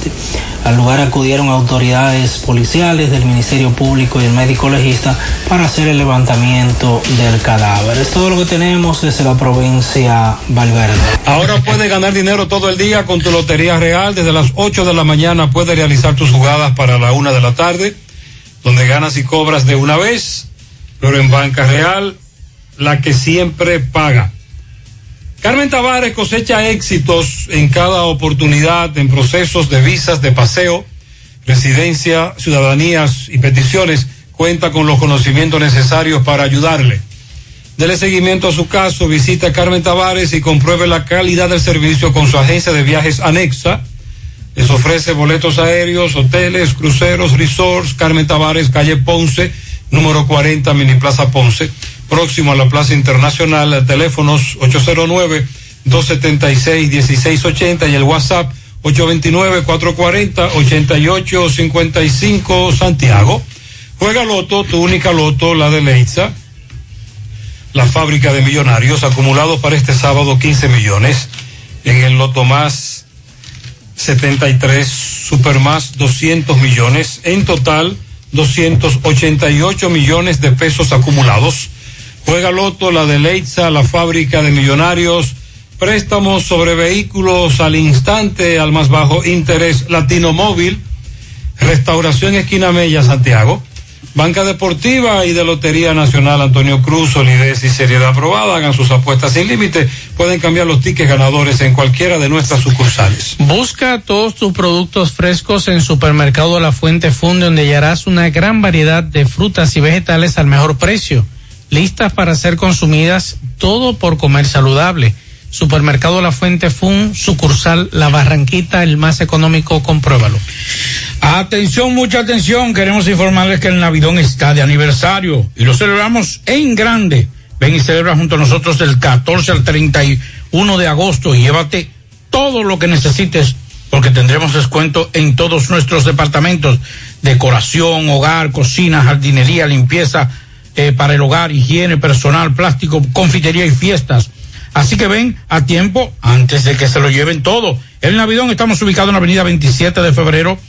Al lugar acudieron autoridades policiales del Ministerio Público y el médico legista para hacer el levantamiento del cadáver. Es todo lo que tenemos desde la provincia Valverde. Ahora puedes ganar dinero todo el día con tu Lotería Real. Desde las 8 de la mañana puedes realizar tus jugadas para la 1 de la tarde, donde ganas y cobras de una vez, pero en Banca Real, la que siempre paga. Carmen Tavares cosecha éxitos en cada oportunidad en procesos de visas de paseo, residencia, ciudadanías y peticiones. Cuenta con los conocimientos necesarios para ayudarle. Dele seguimiento a su caso, visita a Carmen Tavares y compruebe la calidad del servicio con su agencia de viajes anexa. Les ofrece boletos aéreos, hoteles, cruceros, resorts. Carmen Tavares, calle Ponce, número 40, Mini Plaza Ponce próximo a la Plaza Internacional, teléfonos 809-276-1680 y el WhatsApp 829-440-8855 Santiago. Juega Loto, tu única Loto, la de Leitza, la fábrica de millonarios, acumulados para este sábado 15 millones. En el Loto Más 73, Super Más 200 millones. En total, 288 millones de pesos acumulados. Juega Loto, la de Leitza, la fábrica de millonarios, préstamos sobre vehículos al instante, al más bajo interés, Latino Móvil, Restauración Esquina Mella, Santiago, Banca Deportiva y de Lotería Nacional Antonio Cruz, solidez y seriedad aprobada, hagan sus apuestas sin límite, pueden cambiar los tickets ganadores en cualquiera de nuestras sucursales. Busca todos tus productos frescos en Supermercado La Fuente Fund, donde hallarás una gran variedad de frutas y vegetales al mejor precio listas para ser consumidas, todo por comer saludable. Supermercado La Fuente Fun, sucursal La Barranquita, el más económico, compruébalo. Atención, mucha atención, queremos informarles que el Navidón está de aniversario y lo celebramos en grande. Ven y celebra junto a nosotros del 14 al 31 de agosto y llévate todo lo que necesites porque tendremos descuento en todos nuestros departamentos, decoración, hogar, cocina, jardinería, limpieza, eh, para el hogar, higiene personal, plástico, confitería y fiestas. Así que ven a tiempo antes de que se lo lleven todo. El Navidón estamos ubicados en la avenida 27 de febrero,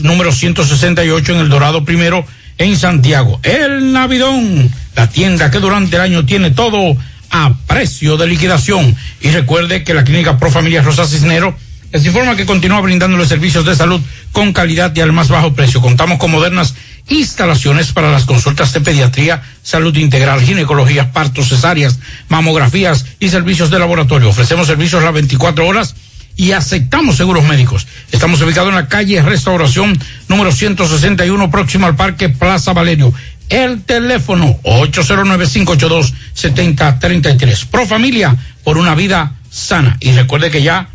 número 168 en El Dorado Primero, en Santiago. El Navidón, la tienda que durante el año tiene todo a precio de liquidación. Y recuerde que la clínica Pro Familia Rosa Cisnero les informa que continúa brindando los servicios de salud con calidad y al más bajo precio. Contamos con modernas instalaciones para las consultas de pediatría, salud integral, ginecología, partos, cesáreas, mamografías y servicios de laboratorio. Ofrecemos servicios las 24 horas y aceptamos seguros médicos. Estamos ubicados en la calle Restauración número 161 próximo al Parque Plaza Valerio. El teléfono 809-582-7033. Pro Familia por una vida sana. Y recuerde que ya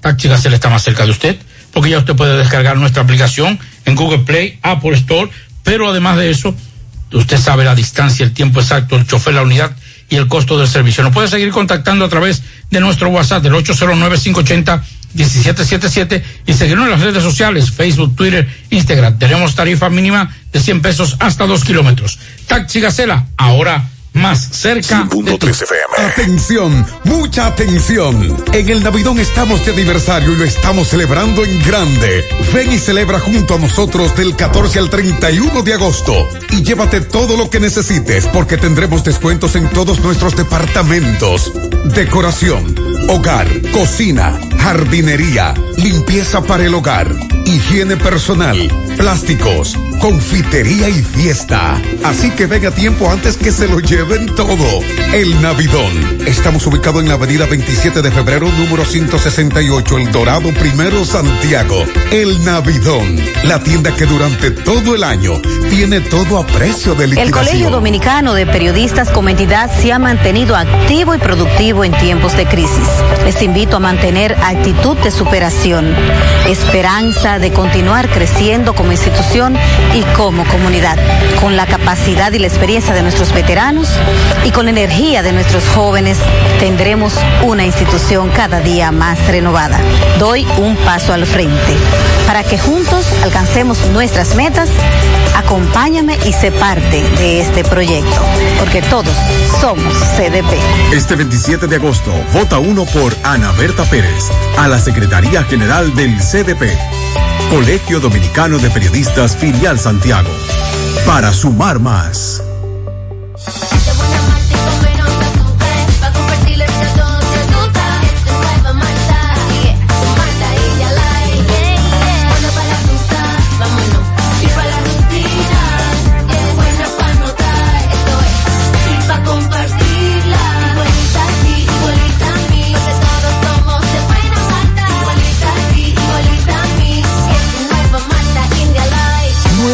Taxi Gacel está más cerca de usted porque ya usted puede descargar nuestra aplicación en Google Play, Apple Store pero además de eso, usted sabe la distancia, el tiempo exacto, el chofer, la unidad y el costo del servicio. Nos puede seguir contactando a través de nuestro WhatsApp del 809-580-1777 y seguirnos en las redes sociales, Facebook, Twitter, Instagram. Tenemos tarifa mínima de 100 pesos hasta 2 kilómetros. Taxi Gacela, ahora más cerca. de tu- Atención, mucha atención. En el Navidón estamos de aniversario y lo estamos celebrando en grande. Ven y celebra junto a nosotros del 14 al 31 de agosto y llévate todo lo que necesites porque tendremos descuentos en todos nuestros departamentos. Decoración, hogar, cocina, jardinería, limpieza para el hogar, higiene personal, plásticos, confitería y fiesta. Así que ven a tiempo antes que se lo lleven todo. El Navidón. Estamos ubicados en la avenida 27 de febrero, número 168, El Dorado Primero, Santiago. El Navidón. La tienda que durante todo el año tiene todo a precio de El liquidación. Colegio Dominicano de Periodistas como entidad se ha mantenido activo y productivo en tiempos de crisis. Les invito a mantener actitud de superación, esperanza de continuar creciendo como institución y como comunidad, con la capacidad y la experiencia de nuestros veteranos y con la energía de nuestros jóvenes, tendremos una institución cada día más renovada. Doy un paso al frente. Para que juntos alcancemos nuestras metas, acompáñame y sé parte de este proyecto, porque todos somos CDP. Este 27 de agosto, vota uno por Ana Berta Pérez a la Secretaría General del CDP. Colegio Dominicano de Periodistas Filial Santiago. Para sumar más. Get the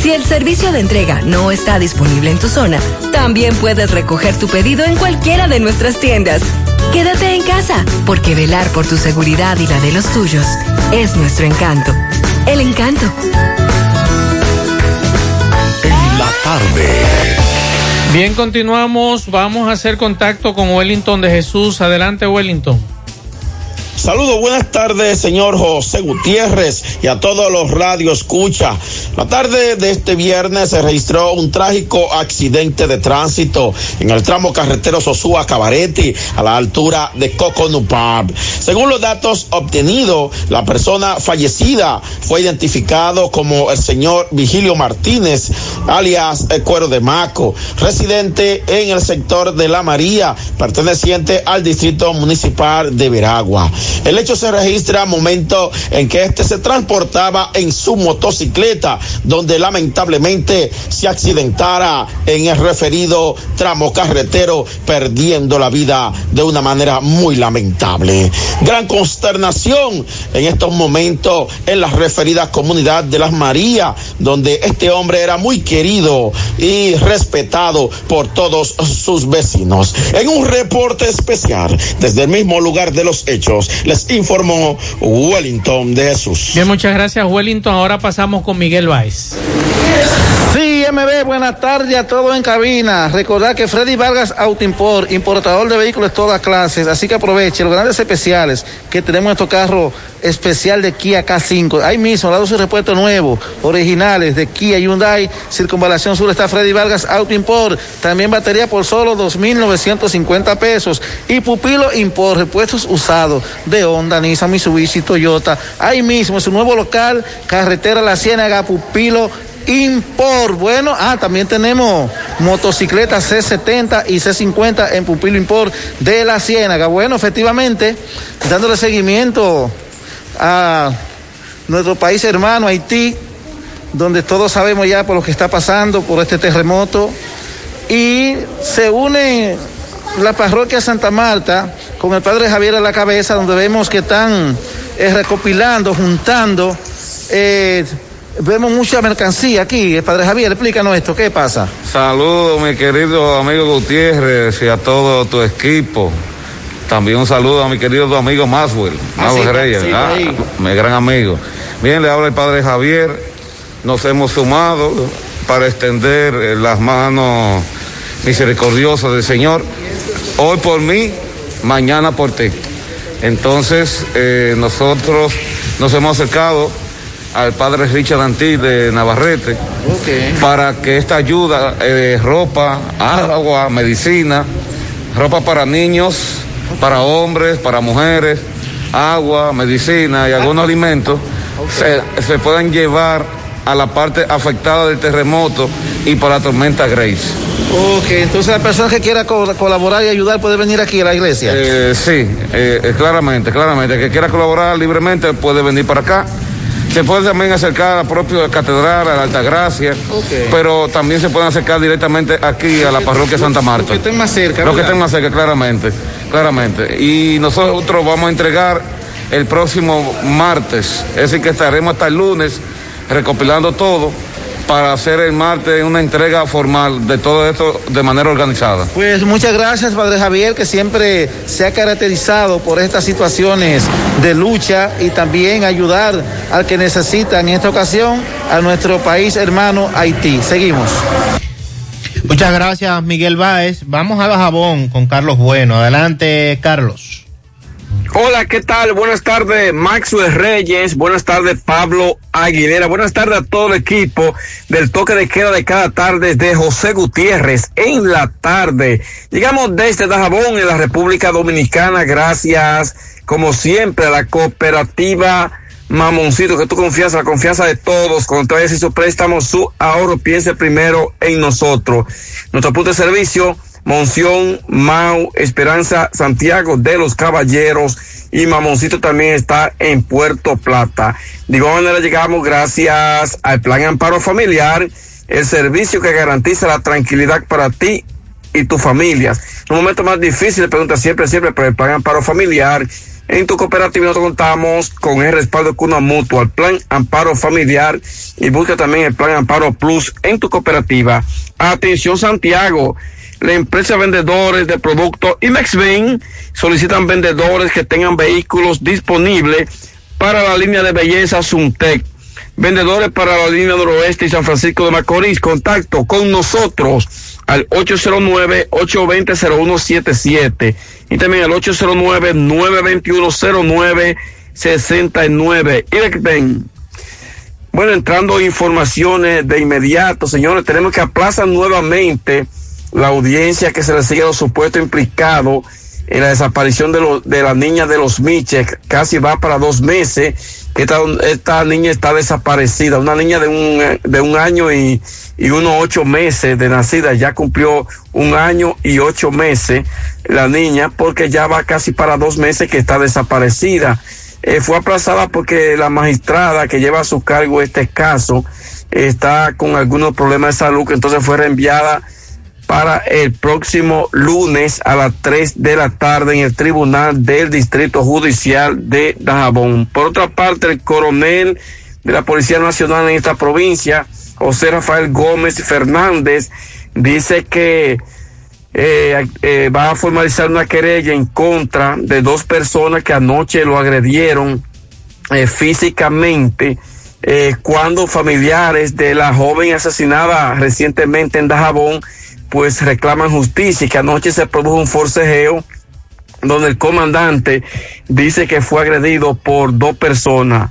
Si el servicio de entrega no está disponible en tu zona, también puedes recoger tu pedido en cualquiera de nuestras tiendas. Quédate en casa, porque velar por tu seguridad y la de los tuyos es nuestro encanto. El encanto. En la tarde. Bien, continuamos. Vamos a hacer contacto con Wellington de Jesús. Adelante, Wellington. Saludos, buenas tardes, señor José Gutiérrez y a todos los radio escucha. La tarde de este viernes se registró un trágico accidente de tránsito en el tramo carretero Sosúa Cabaretti a la altura de Coconupab. Según los datos obtenidos, la persona fallecida fue identificado como el señor Vigilio Martínez, alias el Cuero de Maco, residente en el sector de La María, perteneciente al distrito municipal de Veragua. El hecho se registra momento en que este se transportaba en su motocicleta, donde lamentablemente se accidentara en el referido tramo carretero, perdiendo la vida de una manera muy lamentable. Gran consternación en estos momentos en la referida comunidad de Las Marías, donde este hombre era muy querido y respetado por todos sus vecinos. En un reporte especial desde el mismo lugar de los hechos, les informó Wellington de Jesús. Bien, muchas gracias, Wellington. Ahora pasamos con Miguel Báez. MB, buenas tardes a todos en cabina. Recordar que Freddy Vargas Autoimport, importador de vehículos de todas clases, así que aproveche los grandes especiales que tenemos en estos carros especial de Kia K5. Ahí mismo, dado su repuesto nuevo, originales de Kia Hyundai, Circunvalación Sur está Freddy Vargas Autoimport. También batería por solo 2.950 pesos. Y Pupilo Import, repuestos usados de Honda, Nissan, Mitsubishi, Toyota. Ahí mismo, su nuevo local, carretera La Ciénaga, Pupilo Import. Bueno, ah, también tenemos motocicletas C70 y C50 en Pupilo Import de la Ciénaga. Bueno, efectivamente, dándole seguimiento a nuestro país hermano, Haití, donde todos sabemos ya por lo que está pasando, por este terremoto. Y se une la parroquia Santa Marta con el padre Javier a la cabeza, donde vemos que están eh, recopilando, juntando. eh, vemos mucha mercancía aquí. El padre Javier, explícanos esto, ¿qué pasa? Saludos, mi querido amigo Gutiérrez y a todo tu equipo. También un saludo a mi querido amigo Maswell, Ah, Maswell sí, Reyes, sí, ah, mi gran amigo. Bien, le habla el padre Javier. Nos hemos sumado para extender eh, las manos misericordiosas del Señor. Hoy por mí, mañana por ti. Entonces, eh, nosotros nos hemos acercado al padre Richard Antí de Navarrete para que esta ayuda, eh, ropa, agua, medicina, ropa para niños, para hombres, para mujeres, agua, medicina y algunos alimentos, se, se puedan llevar a la parte afectada del terremoto y para la tormenta Grace. Ok, entonces la persona que quiera co- colaborar y ayudar puede venir aquí a la iglesia. Eh, sí, eh, claramente, claramente. El que quiera colaborar libremente puede venir para acá. Se puede también acercar a la propia catedral, a la Altagracia, pero también se pueden acercar directamente aquí a la parroquia Santa Marta. que estén más cerca. Los que estén más cerca, claramente, claramente. Y nosotros vamos a entregar el próximo martes, es decir, que estaremos hasta el lunes recopilando todo para hacer el martes una entrega formal de todo esto de manera organizada. Pues muchas gracias, Padre Javier, que siempre se ha caracterizado por estas situaciones de lucha y también ayudar al que necesita en esta ocasión a nuestro país hermano Haití. Seguimos. Muchas gracias, Miguel Báez. Vamos a Bajabón con Carlos Bueno. Adelante, Carlos. Hola, ¿qué tal? Buenas tardes, Maxwell Reyes. Buenas tardes, Pablo Aguilera. Buenas tardes a todo el equipo del toque de queda de cada tarde de José Gutiérrez en la tarde. Llegamos desde Dajabón, en la República Dominicana, gracias, como siempre, a la cooperativa Mamoncito, que tu confianza, la confianza de todos, cuando te y su préstamo, su ahorro, piense primero en nosotros. Nuestro punto de servicio, Monción, Mau, Esperanza, Santiago de los Caballeros y Mamoncito también está en Puerto Plata. De igual manera llegamos gracias al Plan Amparo Familiar, el servicio que garantiza la tranquilidad para ti y tu familia. Un momento más difícil, pregunta siempre, siempre por el Plan Amparo Familiar. En tu cooperativa nosotros contamos con el respaldo de Cuna Mutua, el Plan Amparo Familiar y busca también el Plan Amparo Plus en tu cooperativa. Atención Santiago, la empresa vendedores de productos IMEXBEN solicitan vendedores que tengan vehículos disponibles para la línea de belleza Sumtec. Vendedores para la línea noroeste y San Francisco de Macorís, contacto con nosotros al 809-820-0177 y también al 809-921-0969. IMEXBEN. Bueno, entrando informaciones de inmediato, señores, tenemos que aplazar nuevamente la audiencia que se le sigue a los supuestos implicados en la desaparición de, lo- de la niña de los Miches, casi va para dos meses, que esta, esta niña está desaparecida, una niña de un, de un año y, y unos ocho meses de nacida, ya cumplió un año y ocho meses la niña, porque ya va casi para dos meses que está desaparecida. Eh, fue aplazada porque la magistrada que lleva a su cargo este caso está con algunos problemas de salud, entonces fue reenviada para el próximo lunes a las 3 de la tarde en el Tribunal del Distrito Judicial de Dajabón. Por otra parte, el coronel de la Policía Nacional en esta provincia, José Rafael Gómez Fernández, dice que eh, eh, va a formalizar una querella en contra de dos personas que anoche lo agredieron eh, físicamente cuando familiares de la joven asesinada recientemente en Dajabón pues reclaman justicia y que anoche se produjo un forcejeo donde el comandante dice que fue agredido por dos personas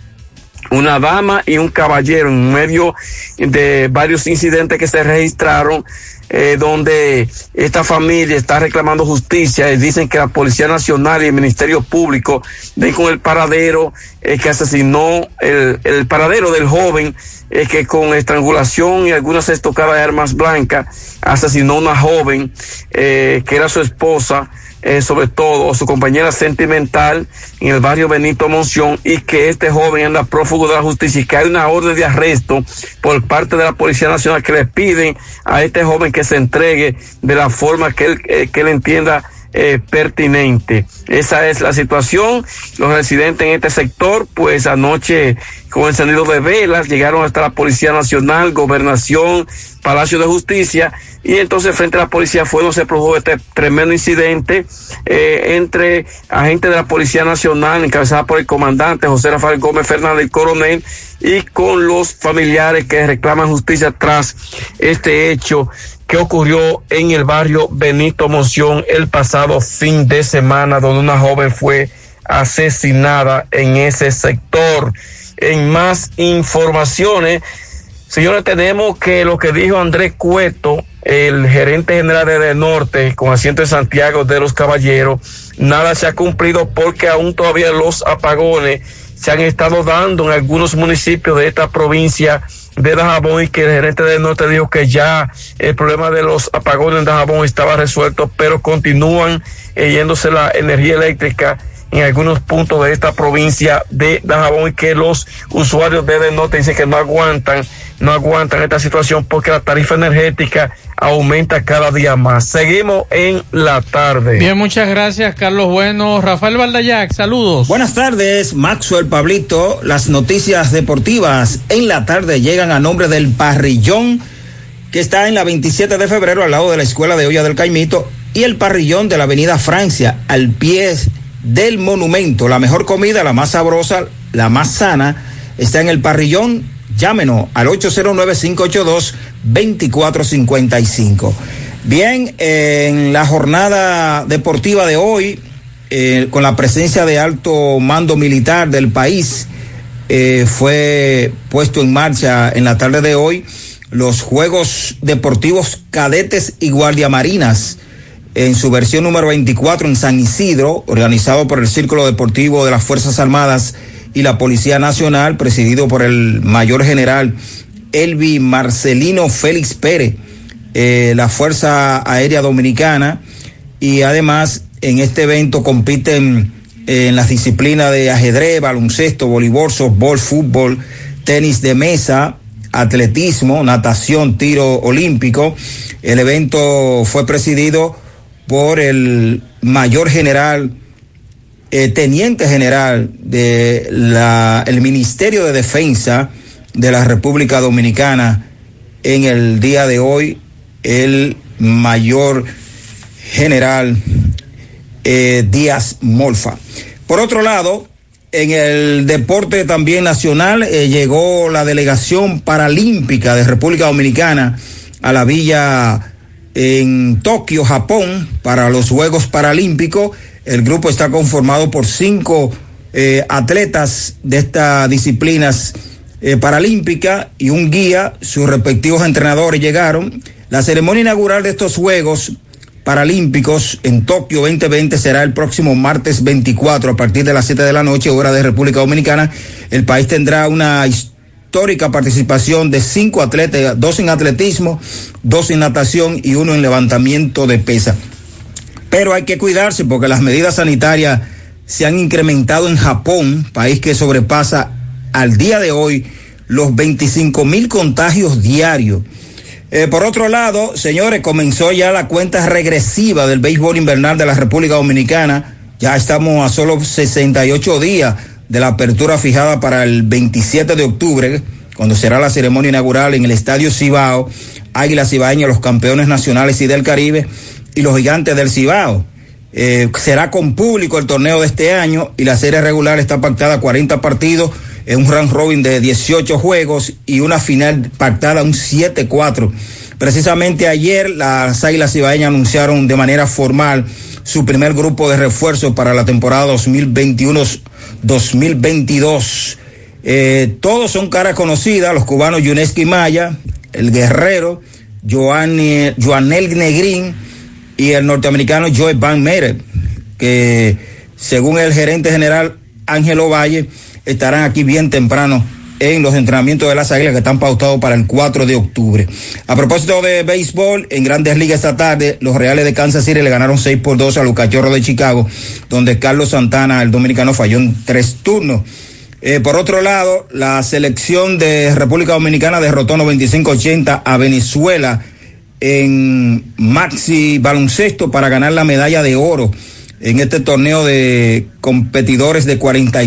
una dama y un caballero en medio de varios incidentes que se registraron eh, donde esta familia está reclamando justicia y dicen que la Policía Nacional y el Ministerio Público den con el paradero eh, que asesinó el, el paradero del joven eh, que con estrangulación y algunas estocadas de armas blancas asesinó a una joven eh, que era su esposa eh, sobre todo su compañera sentimental en el barrio Benito Monción y que este joven anda prófugo de la justicia y que hay una orden de arresto por parte de la Policía Nacional que le piden a este joven que se entregue de la forma que él, eh, que él entienda eh, pertinente. Esa es la situación. Los residentes en este sector, pues anoche con encendido de velas llegaron hasta la Policía Nacional, Gobernación, Palacio de Justicia y entonces frente a la policía fue donde se produjo este tremendo incidente eh, entre agentes de la Policía Nacional encabezada por el comandante José Rafael Gómez Fernández, el coronel, y con los familiares que reclaman justicia tras este hecho que ocurrió en el barrio Benito Moción el pasado fin de semana, donde una joven fue asesinada en ese sector. En más informaciones, señores, tenemos que lo que dijo Andrés Cueto, el gerente general de Norte, con asiento en Santiago de los Caballeros, nada se ha cumplido porque aún todavía los apagones se han estado dando en algunos municipios de esta provincia de Dajabón y que el gerente del norte dijo que ya el problema de los apagones en Dajabón estaba resuelto, pero continúan eh, yéndose la energía eléctrica en algunos puntos de esta provincia de Dajabón y que los usuarios de Del Norte dicen que no aguantan, no aguantan esta situación porque la tarifa energética aumenta cada día más. Seguimos en la tarde. Bien, muchas gracias, Carlos Bueno. Rafael Valdayac, saludos. Buenas tardes, Maxwell Pablito. Las noticias deportivas en la tarde llegan a nombre del Parrillón, que está en la 27 de febrero al lado de la Escuela de Olla del Caimito, y el Parrillón de la Avenida Francia, al pie del monumento. La mejor comida, la más sabrosa, la más sana, está en el Parrillón. Llámenos al 809-582-2455. Bien, en la jornada deportiva de hoy, eh, con la presencia de alto mando militar del país, eh, fue puesto en marcha en la tarde de hoy los Juegos Deportivos Cadetes y Guardiamarinas en su versión número 24 en San Isidro, organizado por el Círculo Deportivo de las Fuerzas Armadas y la Policía Nacional, presidido por el mayor general Elvi Marcelino Félix Pérez, eh, la Fuerza Aérea Dominicana, y además en este evento compiten eh, en las disciplinas de ajedrez, baloncesto, voleibol, softball, fútbol, tenis de mesa, atletismo, natación, tiro olímpico. El evento fue presidido por el mayor general, eh, teniente general de la, el Ministerio de Defensa de la República Dominicana en el día de hoy, el mayor general eh, Díaz Molfa. Por otro lado, en el deporte también nacional eh, llegó la delegación paralímpica de República Dominicana a la villa en Tokio, Japón, para los Juegos Paralímpicos. El grupo está conformado por cinco eh, atletas de estas disciplinas eh, paralímpicas y un guía. Sus respectivos entrenadores llegaron. La ceremonia inaugural de estos Juegos Paralímpicos en Tokio 2020 será el próximo martes 24 a partir de las 7 de la noche, hora de República Dominicana. El país tendrá una histórica participación de cinco atletas, dos en atletismo, dos en natación y uno en levantamiento de pesa. Pero hay que cuidarse porque las medidas sanitarias se han incrementado en Japón, país que sobrepasa al día de hoy los 25 mil contagios diarios. Eh, por otro lado, señores, comenzó ya la cuenta regresiva del béisbol invernal de la República Dominicana. Ya estamos a solo 68 días de la apertura fijada para el 27 de octubre, cuando será la ceremonia inaugural en el Estadio Cibao. Águilas Cibaeñas, los campeones nacionales y del Caribe, y los gigantes del Cibao. Eh, será con público el torneo de este año y la serie regular está pactada a 40 partidos en un round robin de 18 juegos y una final pactada un 7-4. Precisamente ayer las Águilas Cibaeñas anunciaron de manera formal su primer grupo de refuerzos para la temporada 2021-2022. Eh, todos son caras conocidas, los cubanos Yuneski Maya, el guerrero, Joanny, Joanel Negrín y el norteamericano Joe Van Merer, que según el gerente general Ángelo Valle, estarán aquí bien temprano en los entrenamientos de las águilas que están pautados para el 4 de octubre. A propósito de béisbol, en grandes ligas esta tarde, los Reales de Kansas City le ganaron 6 por 2 a los Cachorros de Chicago, donde Carlos Santana, el dominicano, falló en tres turnos. Eh, por otro lado, la selección de República Dominicana derrotó 95-80 a Venezuela en maxi baloncesto para ganar la medalla de oro en este torneo de competidores de 40